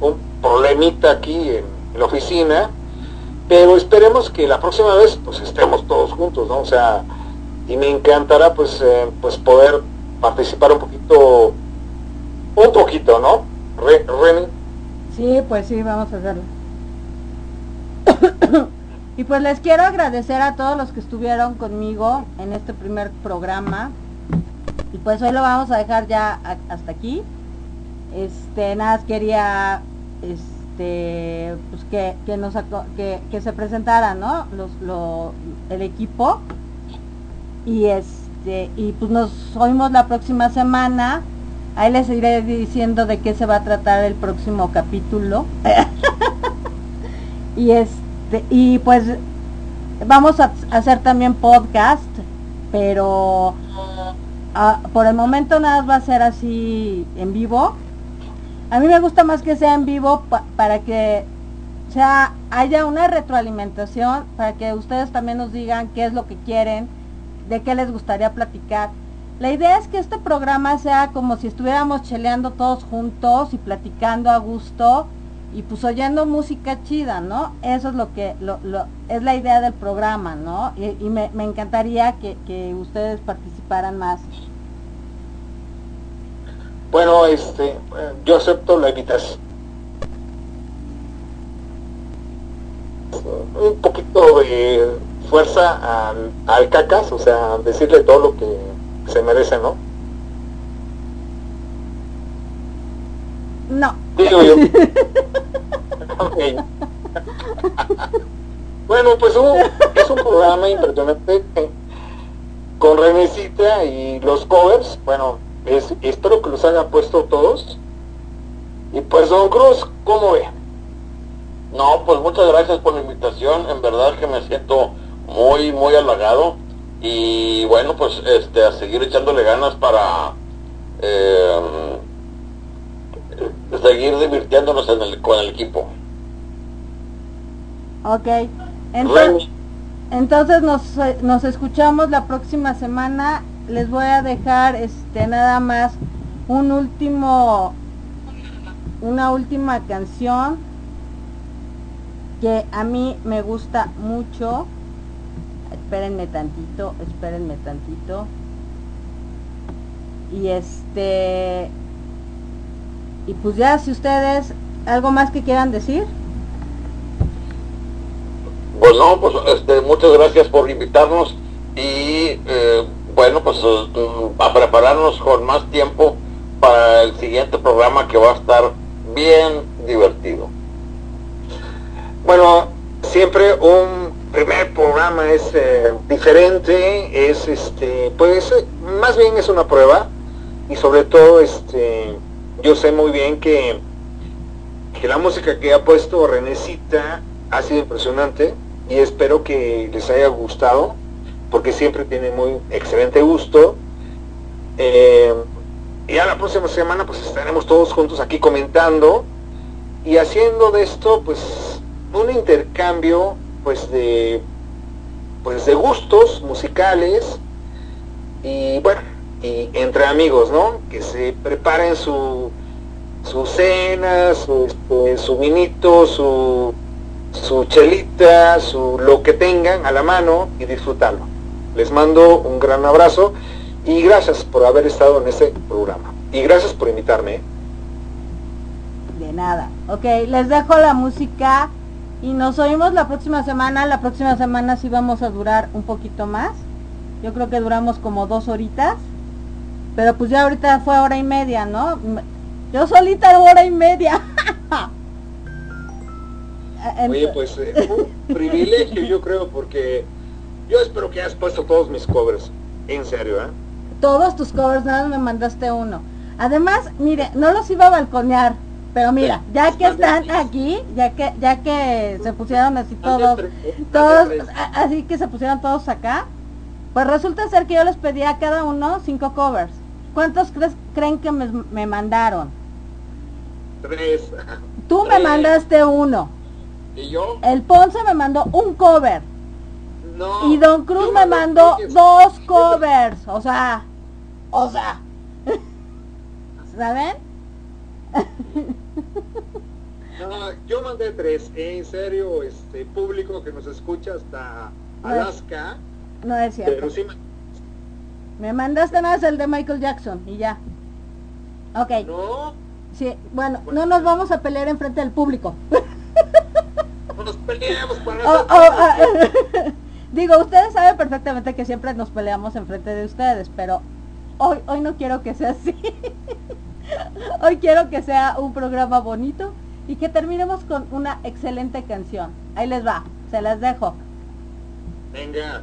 S15: un problemita aquí en, en la oficina, pero esperemos que la próxima vez pues estemos todos juntos, ¿no? O sea, y me encantará pues eh, pues poder participar un poquito un poquito, ¿no? Re-.
S2: Sí, pues sí, vamos a hacerlo. y pues les quiero agradecer a todos los que estuvieron conmigo en este primer programa. Y pues hoy lo vamos a dejar ya hasta aquí. Este, nada, quería este pues que, que nos que, que se presentara, ¿no? Los, lo, el equipo. Y este, y pues nos oímos la próxima semana. Ahí les iré diciendo de qué se va a tratar el próximo capítulo. y este, y pues vamos a hacer también podcast, pero ah, por el momento nada va a ser así en vivo. A mí me gusta más que sea en vivo pa- para que haya una retroalimentación, para que ustedes también nos digan qué es lo que quieren, de qué les gustaría platicar. La idea es que este programa sea como si estuviéramos cheleando todos juntos y platicando a gusto y pues oyendo música chida, ¿no? Eso es lo que lo, lo- es la idea del programa, ¿no? Y, me, encantaría que ustedes participaran más.
S15: Bueno, este, eh, yo acepto la invitación. Un poquito de fuerza al, al cacas, o sea, decirle todo lo que se merece, ¿no?
S2: No.
S15: Digo yo. Bueno, pues un- es un programa impresionante eh, con Renecita y los covers. Bueno, es- espero que los haya puesto todos. Y pues, don Cruz, ¿cómo ve?
S16: No, pues muchas gracias por la invitación, en verdad que me siento muy, muy halagado y bueno, pues este, a seguir echándole ganas para eh, seguir divirtiéndonos en el, con el equipo.
S2: Ok. Entonces, entonces nos, eh, nos escuchamos la próxima semana. Les voy a dejar este nada más un último una última canción que a mí me gusta mucho. Espérenme tantito, espérenme tantito. Y este y pues ya si ustedes algo más que quieran decir.
S16: Pues no, pues este, muchas gracias por invitarnos y eh, bueno, pues eh, a prepararnos con más tiempo para el siguiente programa que va a estar bien divertido.
S15: Bueno, siempre un primer programa es eh, diferente, es este, pues eh, más bien es una prueba y sobre todo este, yo sé muy bien que, que la música que ha puesto Renecita ha sido impresionante y espero que les haya gustado porque siempre tiene muy excelente gusto. Eh, y a la próxima semana pues estaremos todos juntos aquí comentando y haciendo de esto pues un intercambio pues de pues de gustos musicales y bueno, y entre amigos, ¿no? Que se preparen su, su cena, su, este, su vinito, su, su chelita, su lo que tengan a la mano y disfrutarlo. Les mando un gran abrazo y gracias por haber estado en este programa. Y gracias por invitarme. ¿eh?
S2: De nada. Ok, les dejo la música y nos oímos la próxima semana. La próxima semana sí vamos a durar un poquito más. Yo creo que duramos como dos horitas. Pero pues ya ahorita fue hora y media, ¿no? Yo solita hora y media.
S15: Oye, pues eh, un privilegio yo creo porque yo espero que hayas puesto todos mis covers. En serio, ¿eh?
S2: Todos tus covers, nada más me mandaste uno. Además, mire, no los iba a balconear, pero mira, ya que están aquí, ya que ya que se pusieron así todos, todos, así que se pusieron todos acá, pues resulta ser que yo les pedí a cada uno cinco covers. ¿Cuántos crees, creen que me, me mandaron?
S15: Tres.
S2: Tú me mandaste uno.
S15: ¿Y yo?
S2: El Ponce me mandó un cover.
S15: No.
S2: Y Don Cruz me mandó dos covers. O sea, o sea. ¿Saben?
S15: No, yo mandé tres. En serio, este público que nos escucha hasta
S2: No.
S15: Alaska.
S2: No es cierto.
S15: Pero sí,
S2: Me mandaste nada más el de Michael Jackson y ya. Ok.
S15: No.
S2: Sí, bueno, no nos vamos a pelear enfrente del público.
S15: no nos peleamos para
S2: Oh, Digo, ustedes saben perfectamente que siempre nos peleamos enfrente de ustedes, pero hoy, hoy no quiero que sea así. hoy quiero que sea un programa bonito y que terminemos con una excelente canción. Ahí les va, se las dejo.
S15: Venga.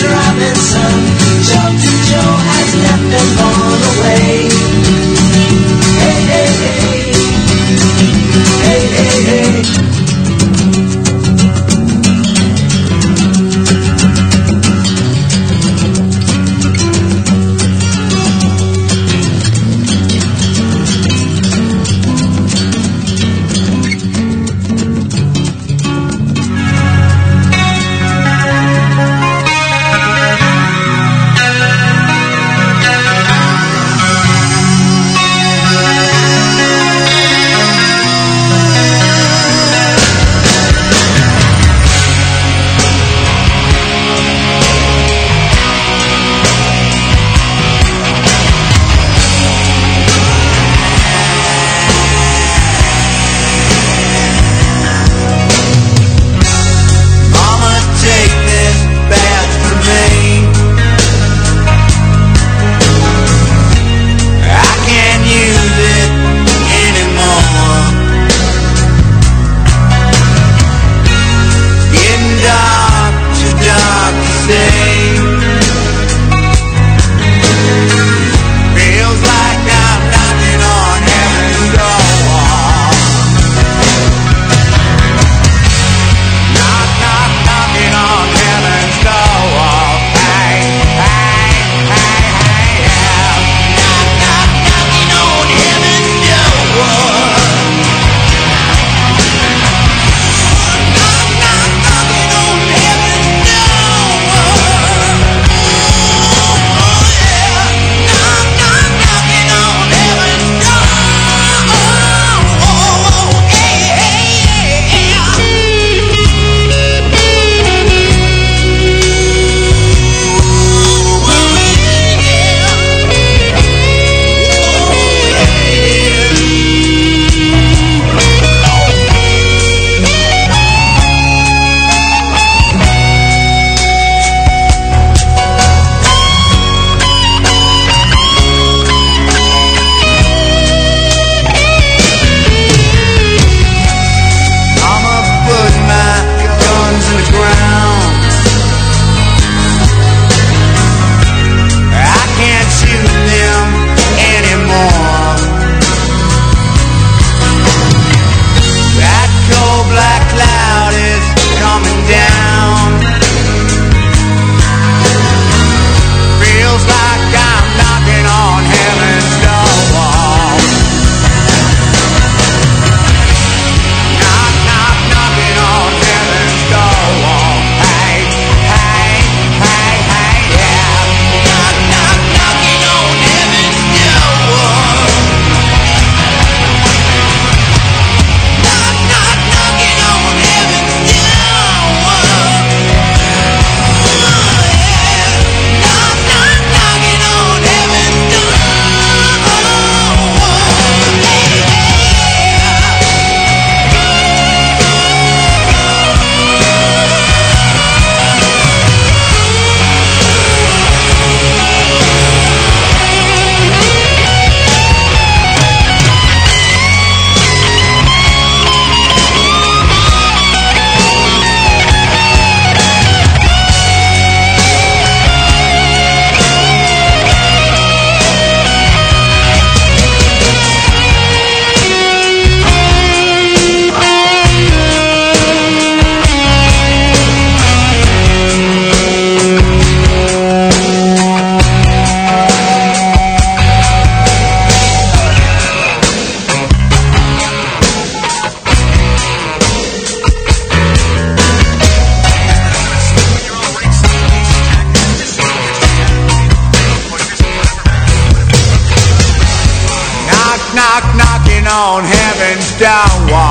S17: is
S18: robbing now.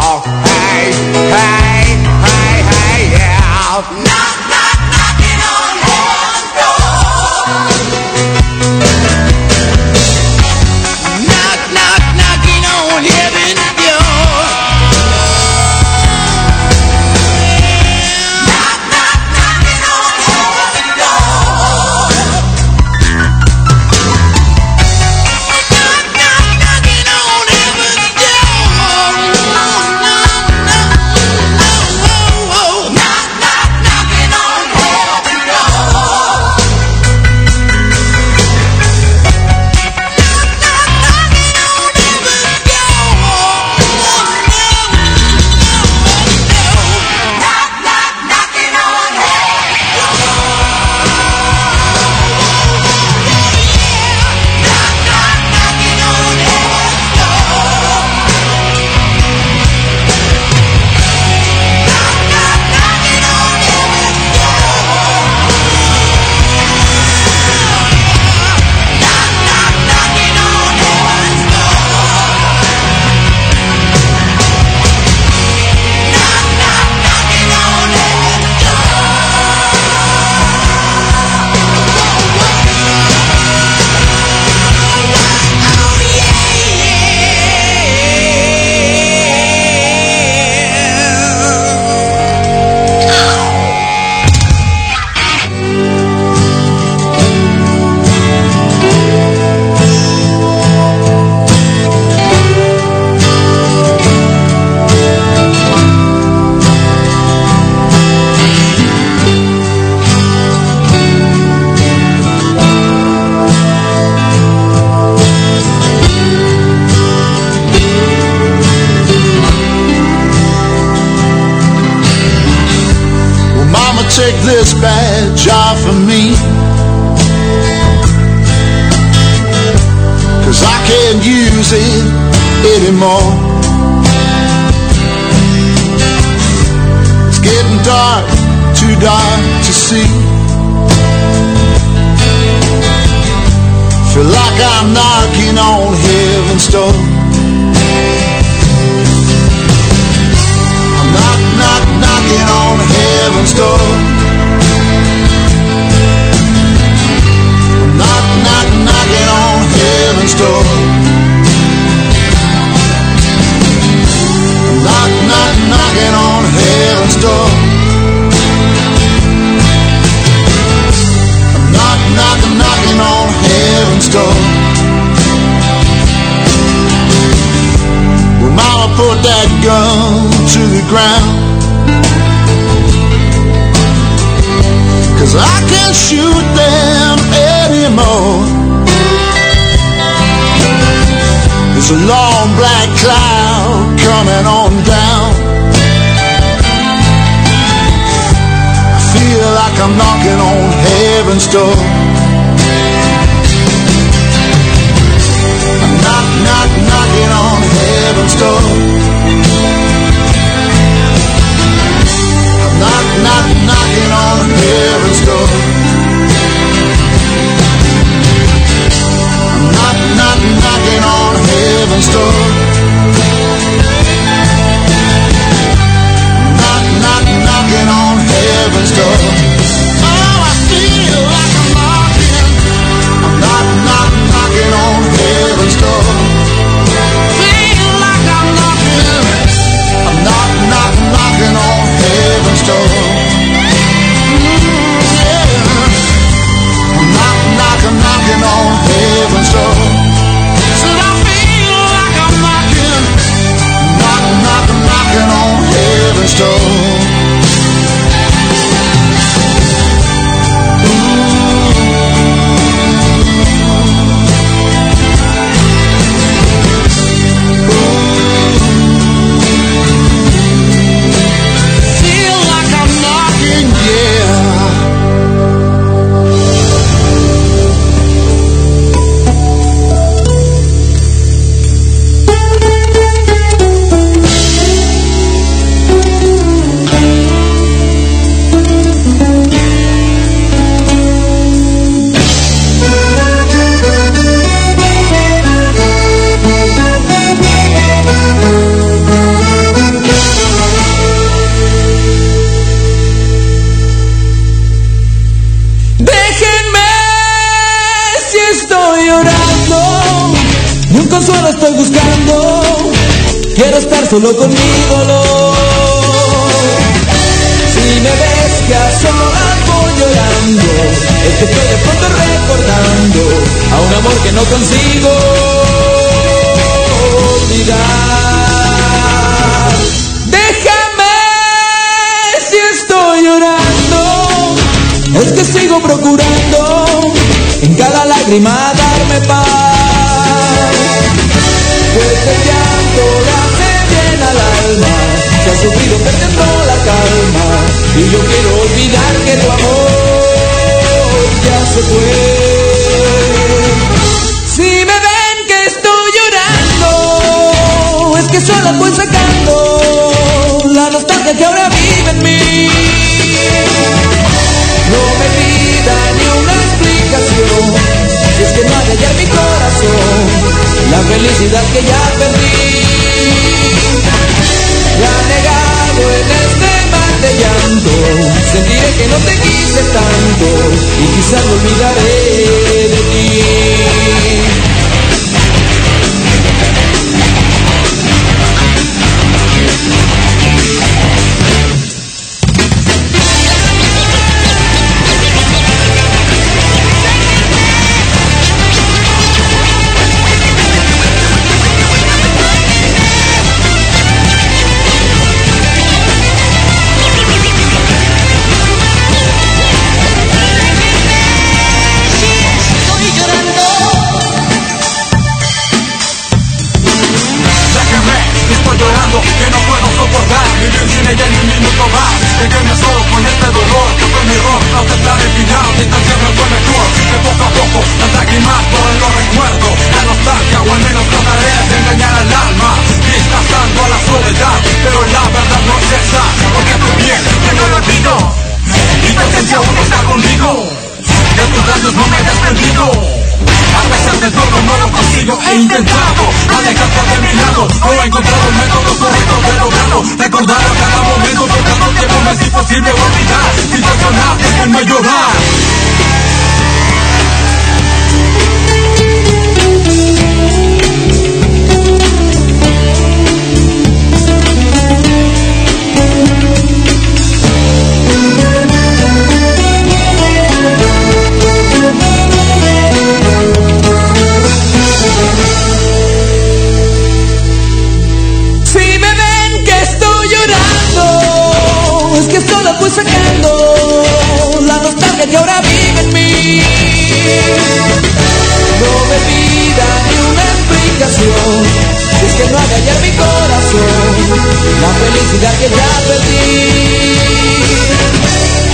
S18: Felicidad que ya perdí.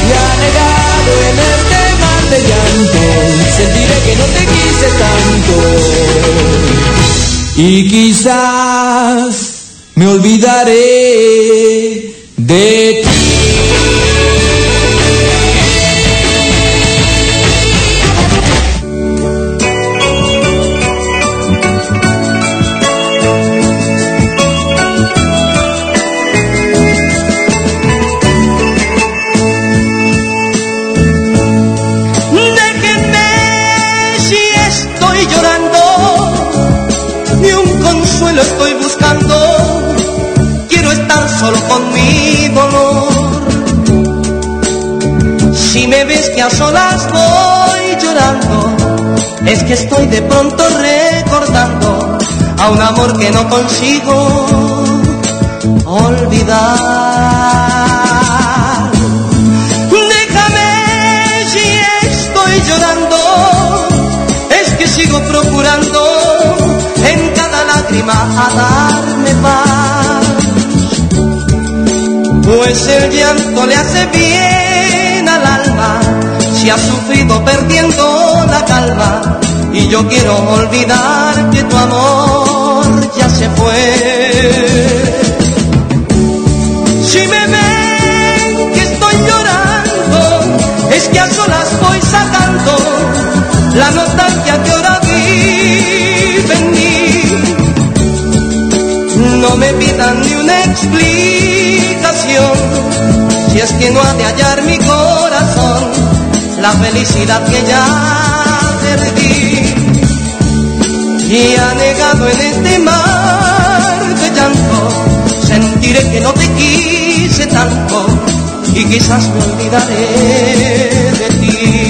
S18: Y
S19: anegado en este mar de llanto, sentiré que no te quise tanto. Y quizás me olvidaré consigo olvidar. Déjame si estoy llorando, es que sigo procurando en cada lágrima a darme paz. Pues el llanto le hace bien Y yo quiero olvidar que tu amor ya se fue. Si me ven que estoy llorando, es que a solas voy sacando la nostalgia que ahora vive en mí. No me pidan ni una explicación, si es que no ha de hallar mi corazón la felicidad que ya perdí. Y anegado en este mar de llanto, sentiré que no te quise tanto y quizás me olvidaré de ti.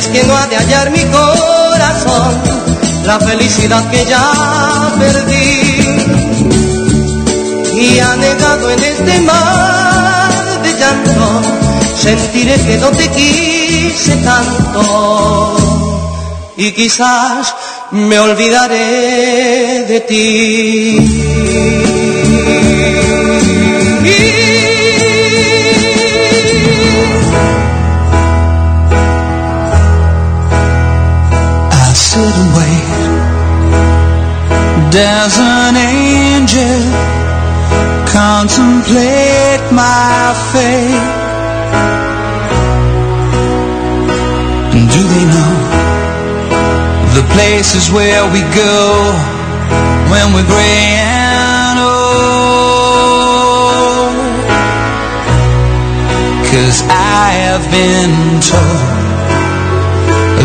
S19: Es que no ha de hallar mi corazón la felicidad que ya perdí. Y anegado en este mar de llanto, sentiré que no te quise tanto y quizás me olvidaré de ti.
S1: Sit and wait. There's an angel contemplate my fate. Do they know the places where we go when we're gray and old? Cause I have been told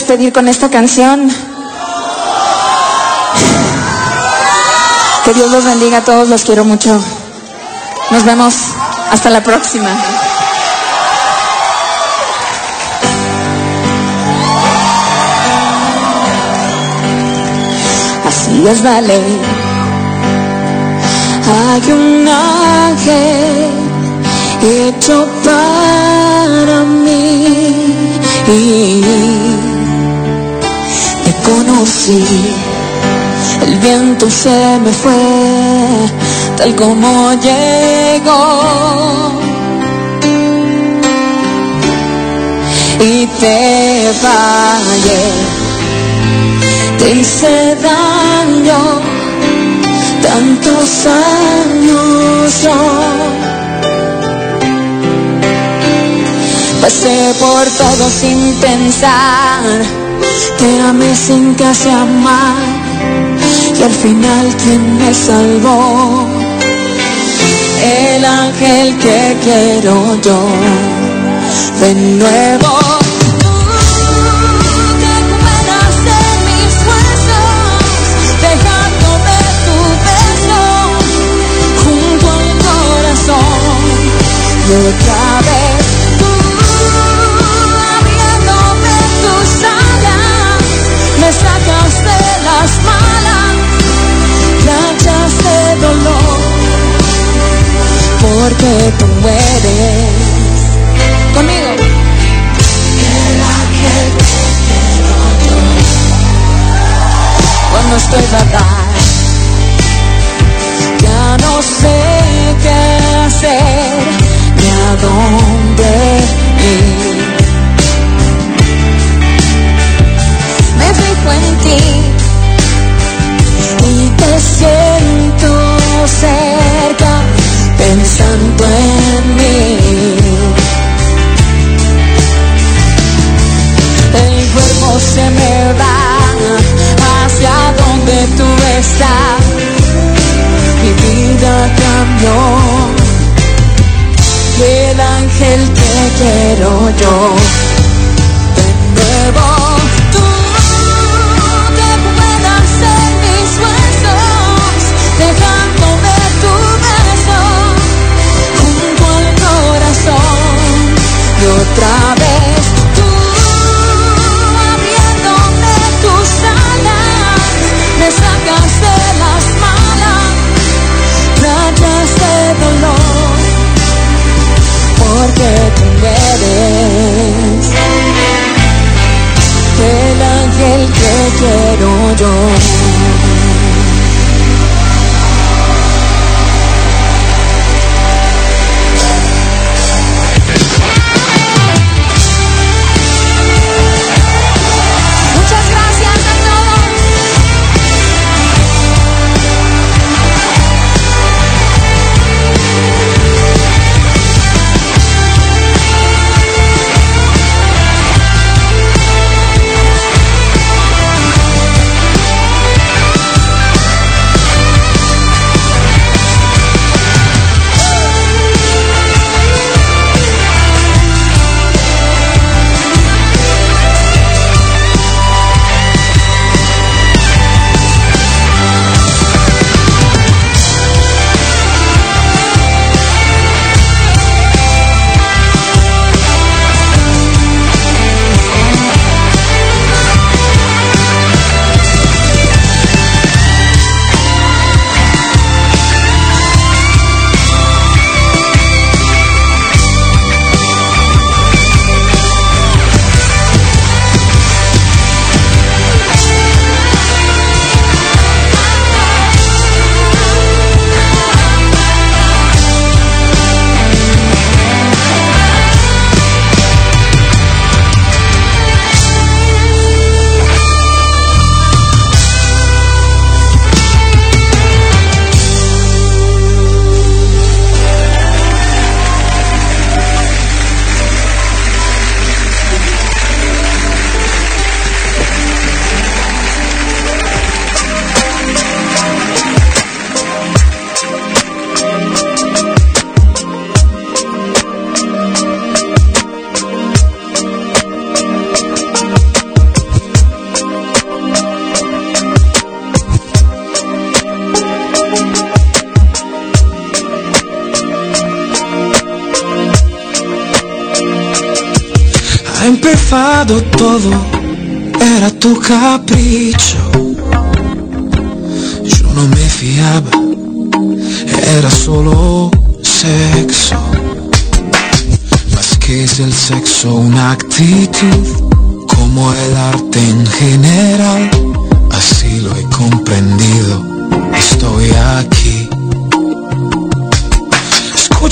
S20: Despedir con esta canción. Que Dios los bendiga a todos, los quiero mucho. Nos vemos hasta la próxima. Así es la ley. Hay un ángel hecho para mí conocí. El viento se me fue tal como llegó y te fallé, te hice daño tantos años yo pasé por todo sin pensar te amé sin casi amar y al final quien me salvó. El ángel que quiero yo de nuevo porque tú eres. Conmigo. Que cuando estoy fatal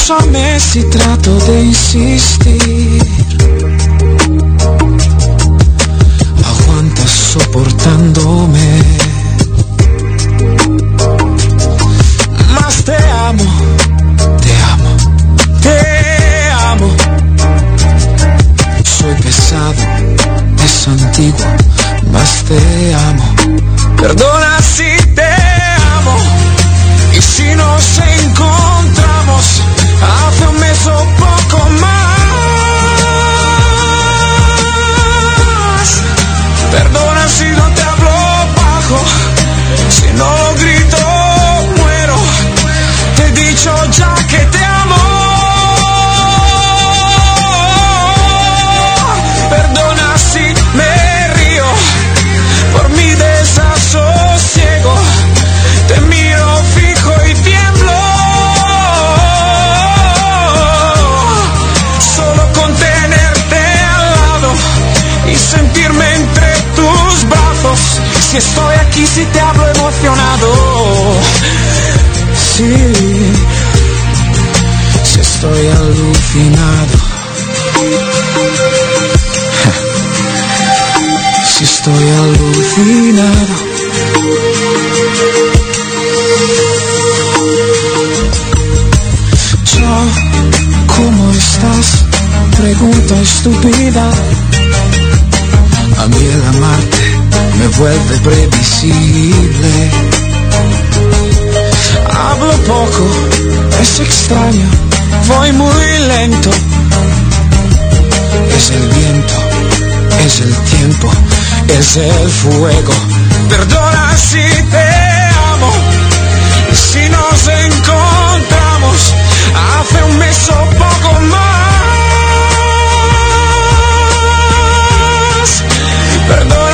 S1: Escúchame si trato de insistir. Aguanta soportándome. Más te amo, te amo, te amo. Soy pesado, es antiguo, más te amo. Perdona si te amo y si no nos encontramos. I'll feel que estoy aquí si te hablo emocionado. Sí, si estoy alucinado. Si estoy alucinado. Yo, ¿cómo estás? Pregunta estúpida. A mí el amarte vuelve previsible. Hablo poco, es extraño, voy muy lento. Es el viento, es el tiempo, es el fuego. Perdona si te amo, si nos encontramos hace un mes o poco más. Perdona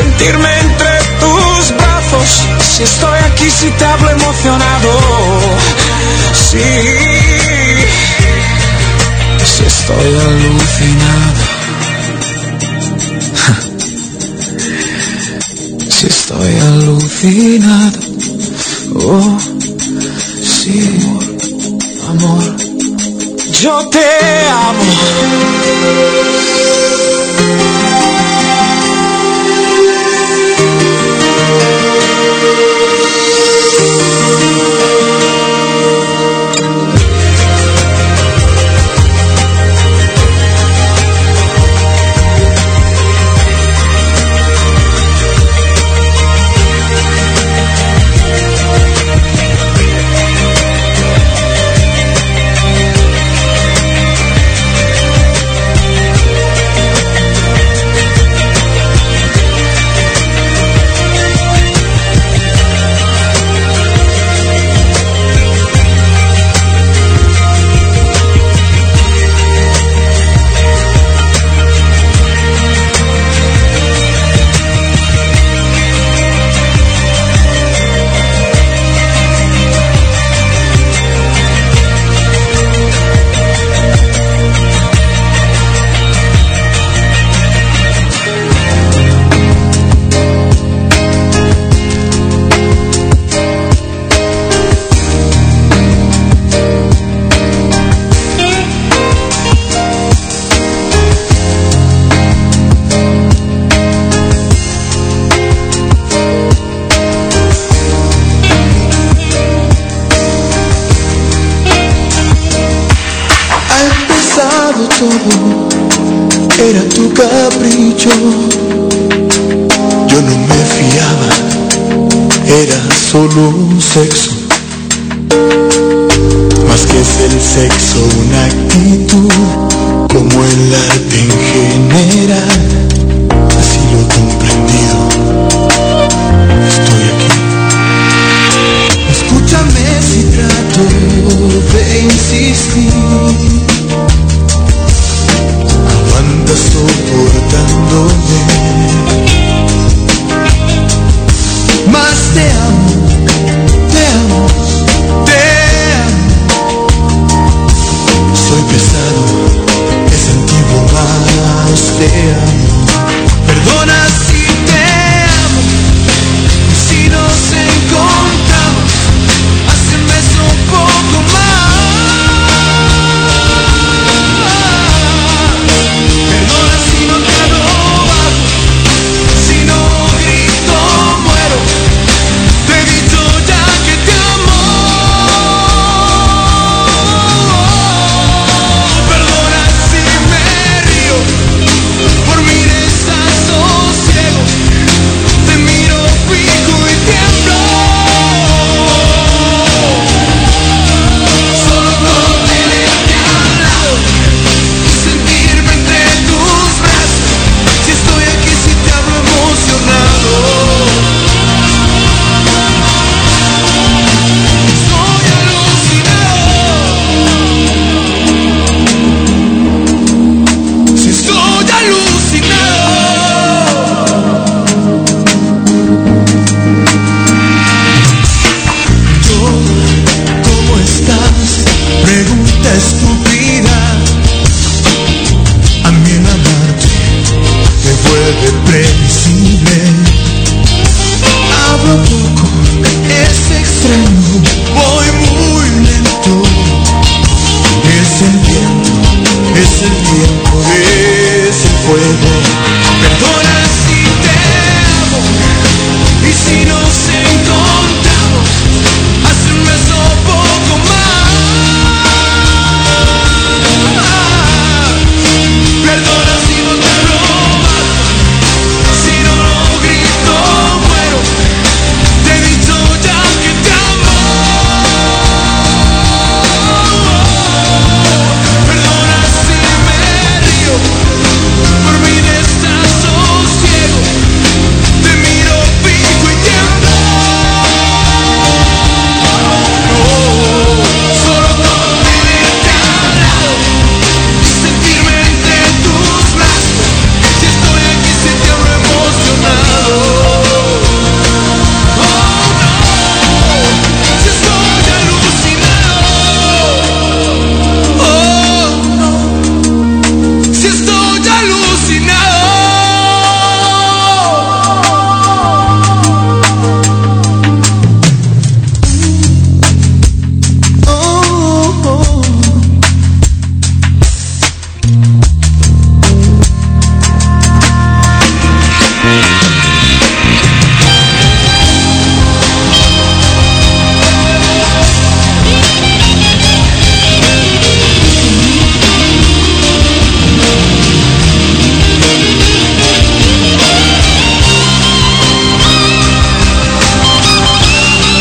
S1: sentirme entre tus brazos. Si estoy aquí, si te hablo emocionado. Sí, si estoy alucinado. Si estoy alucinado. Oh, Yo
S6: no me fiaba, era solo un sexo. Más que es el sexo, una actitud, como el arte en general.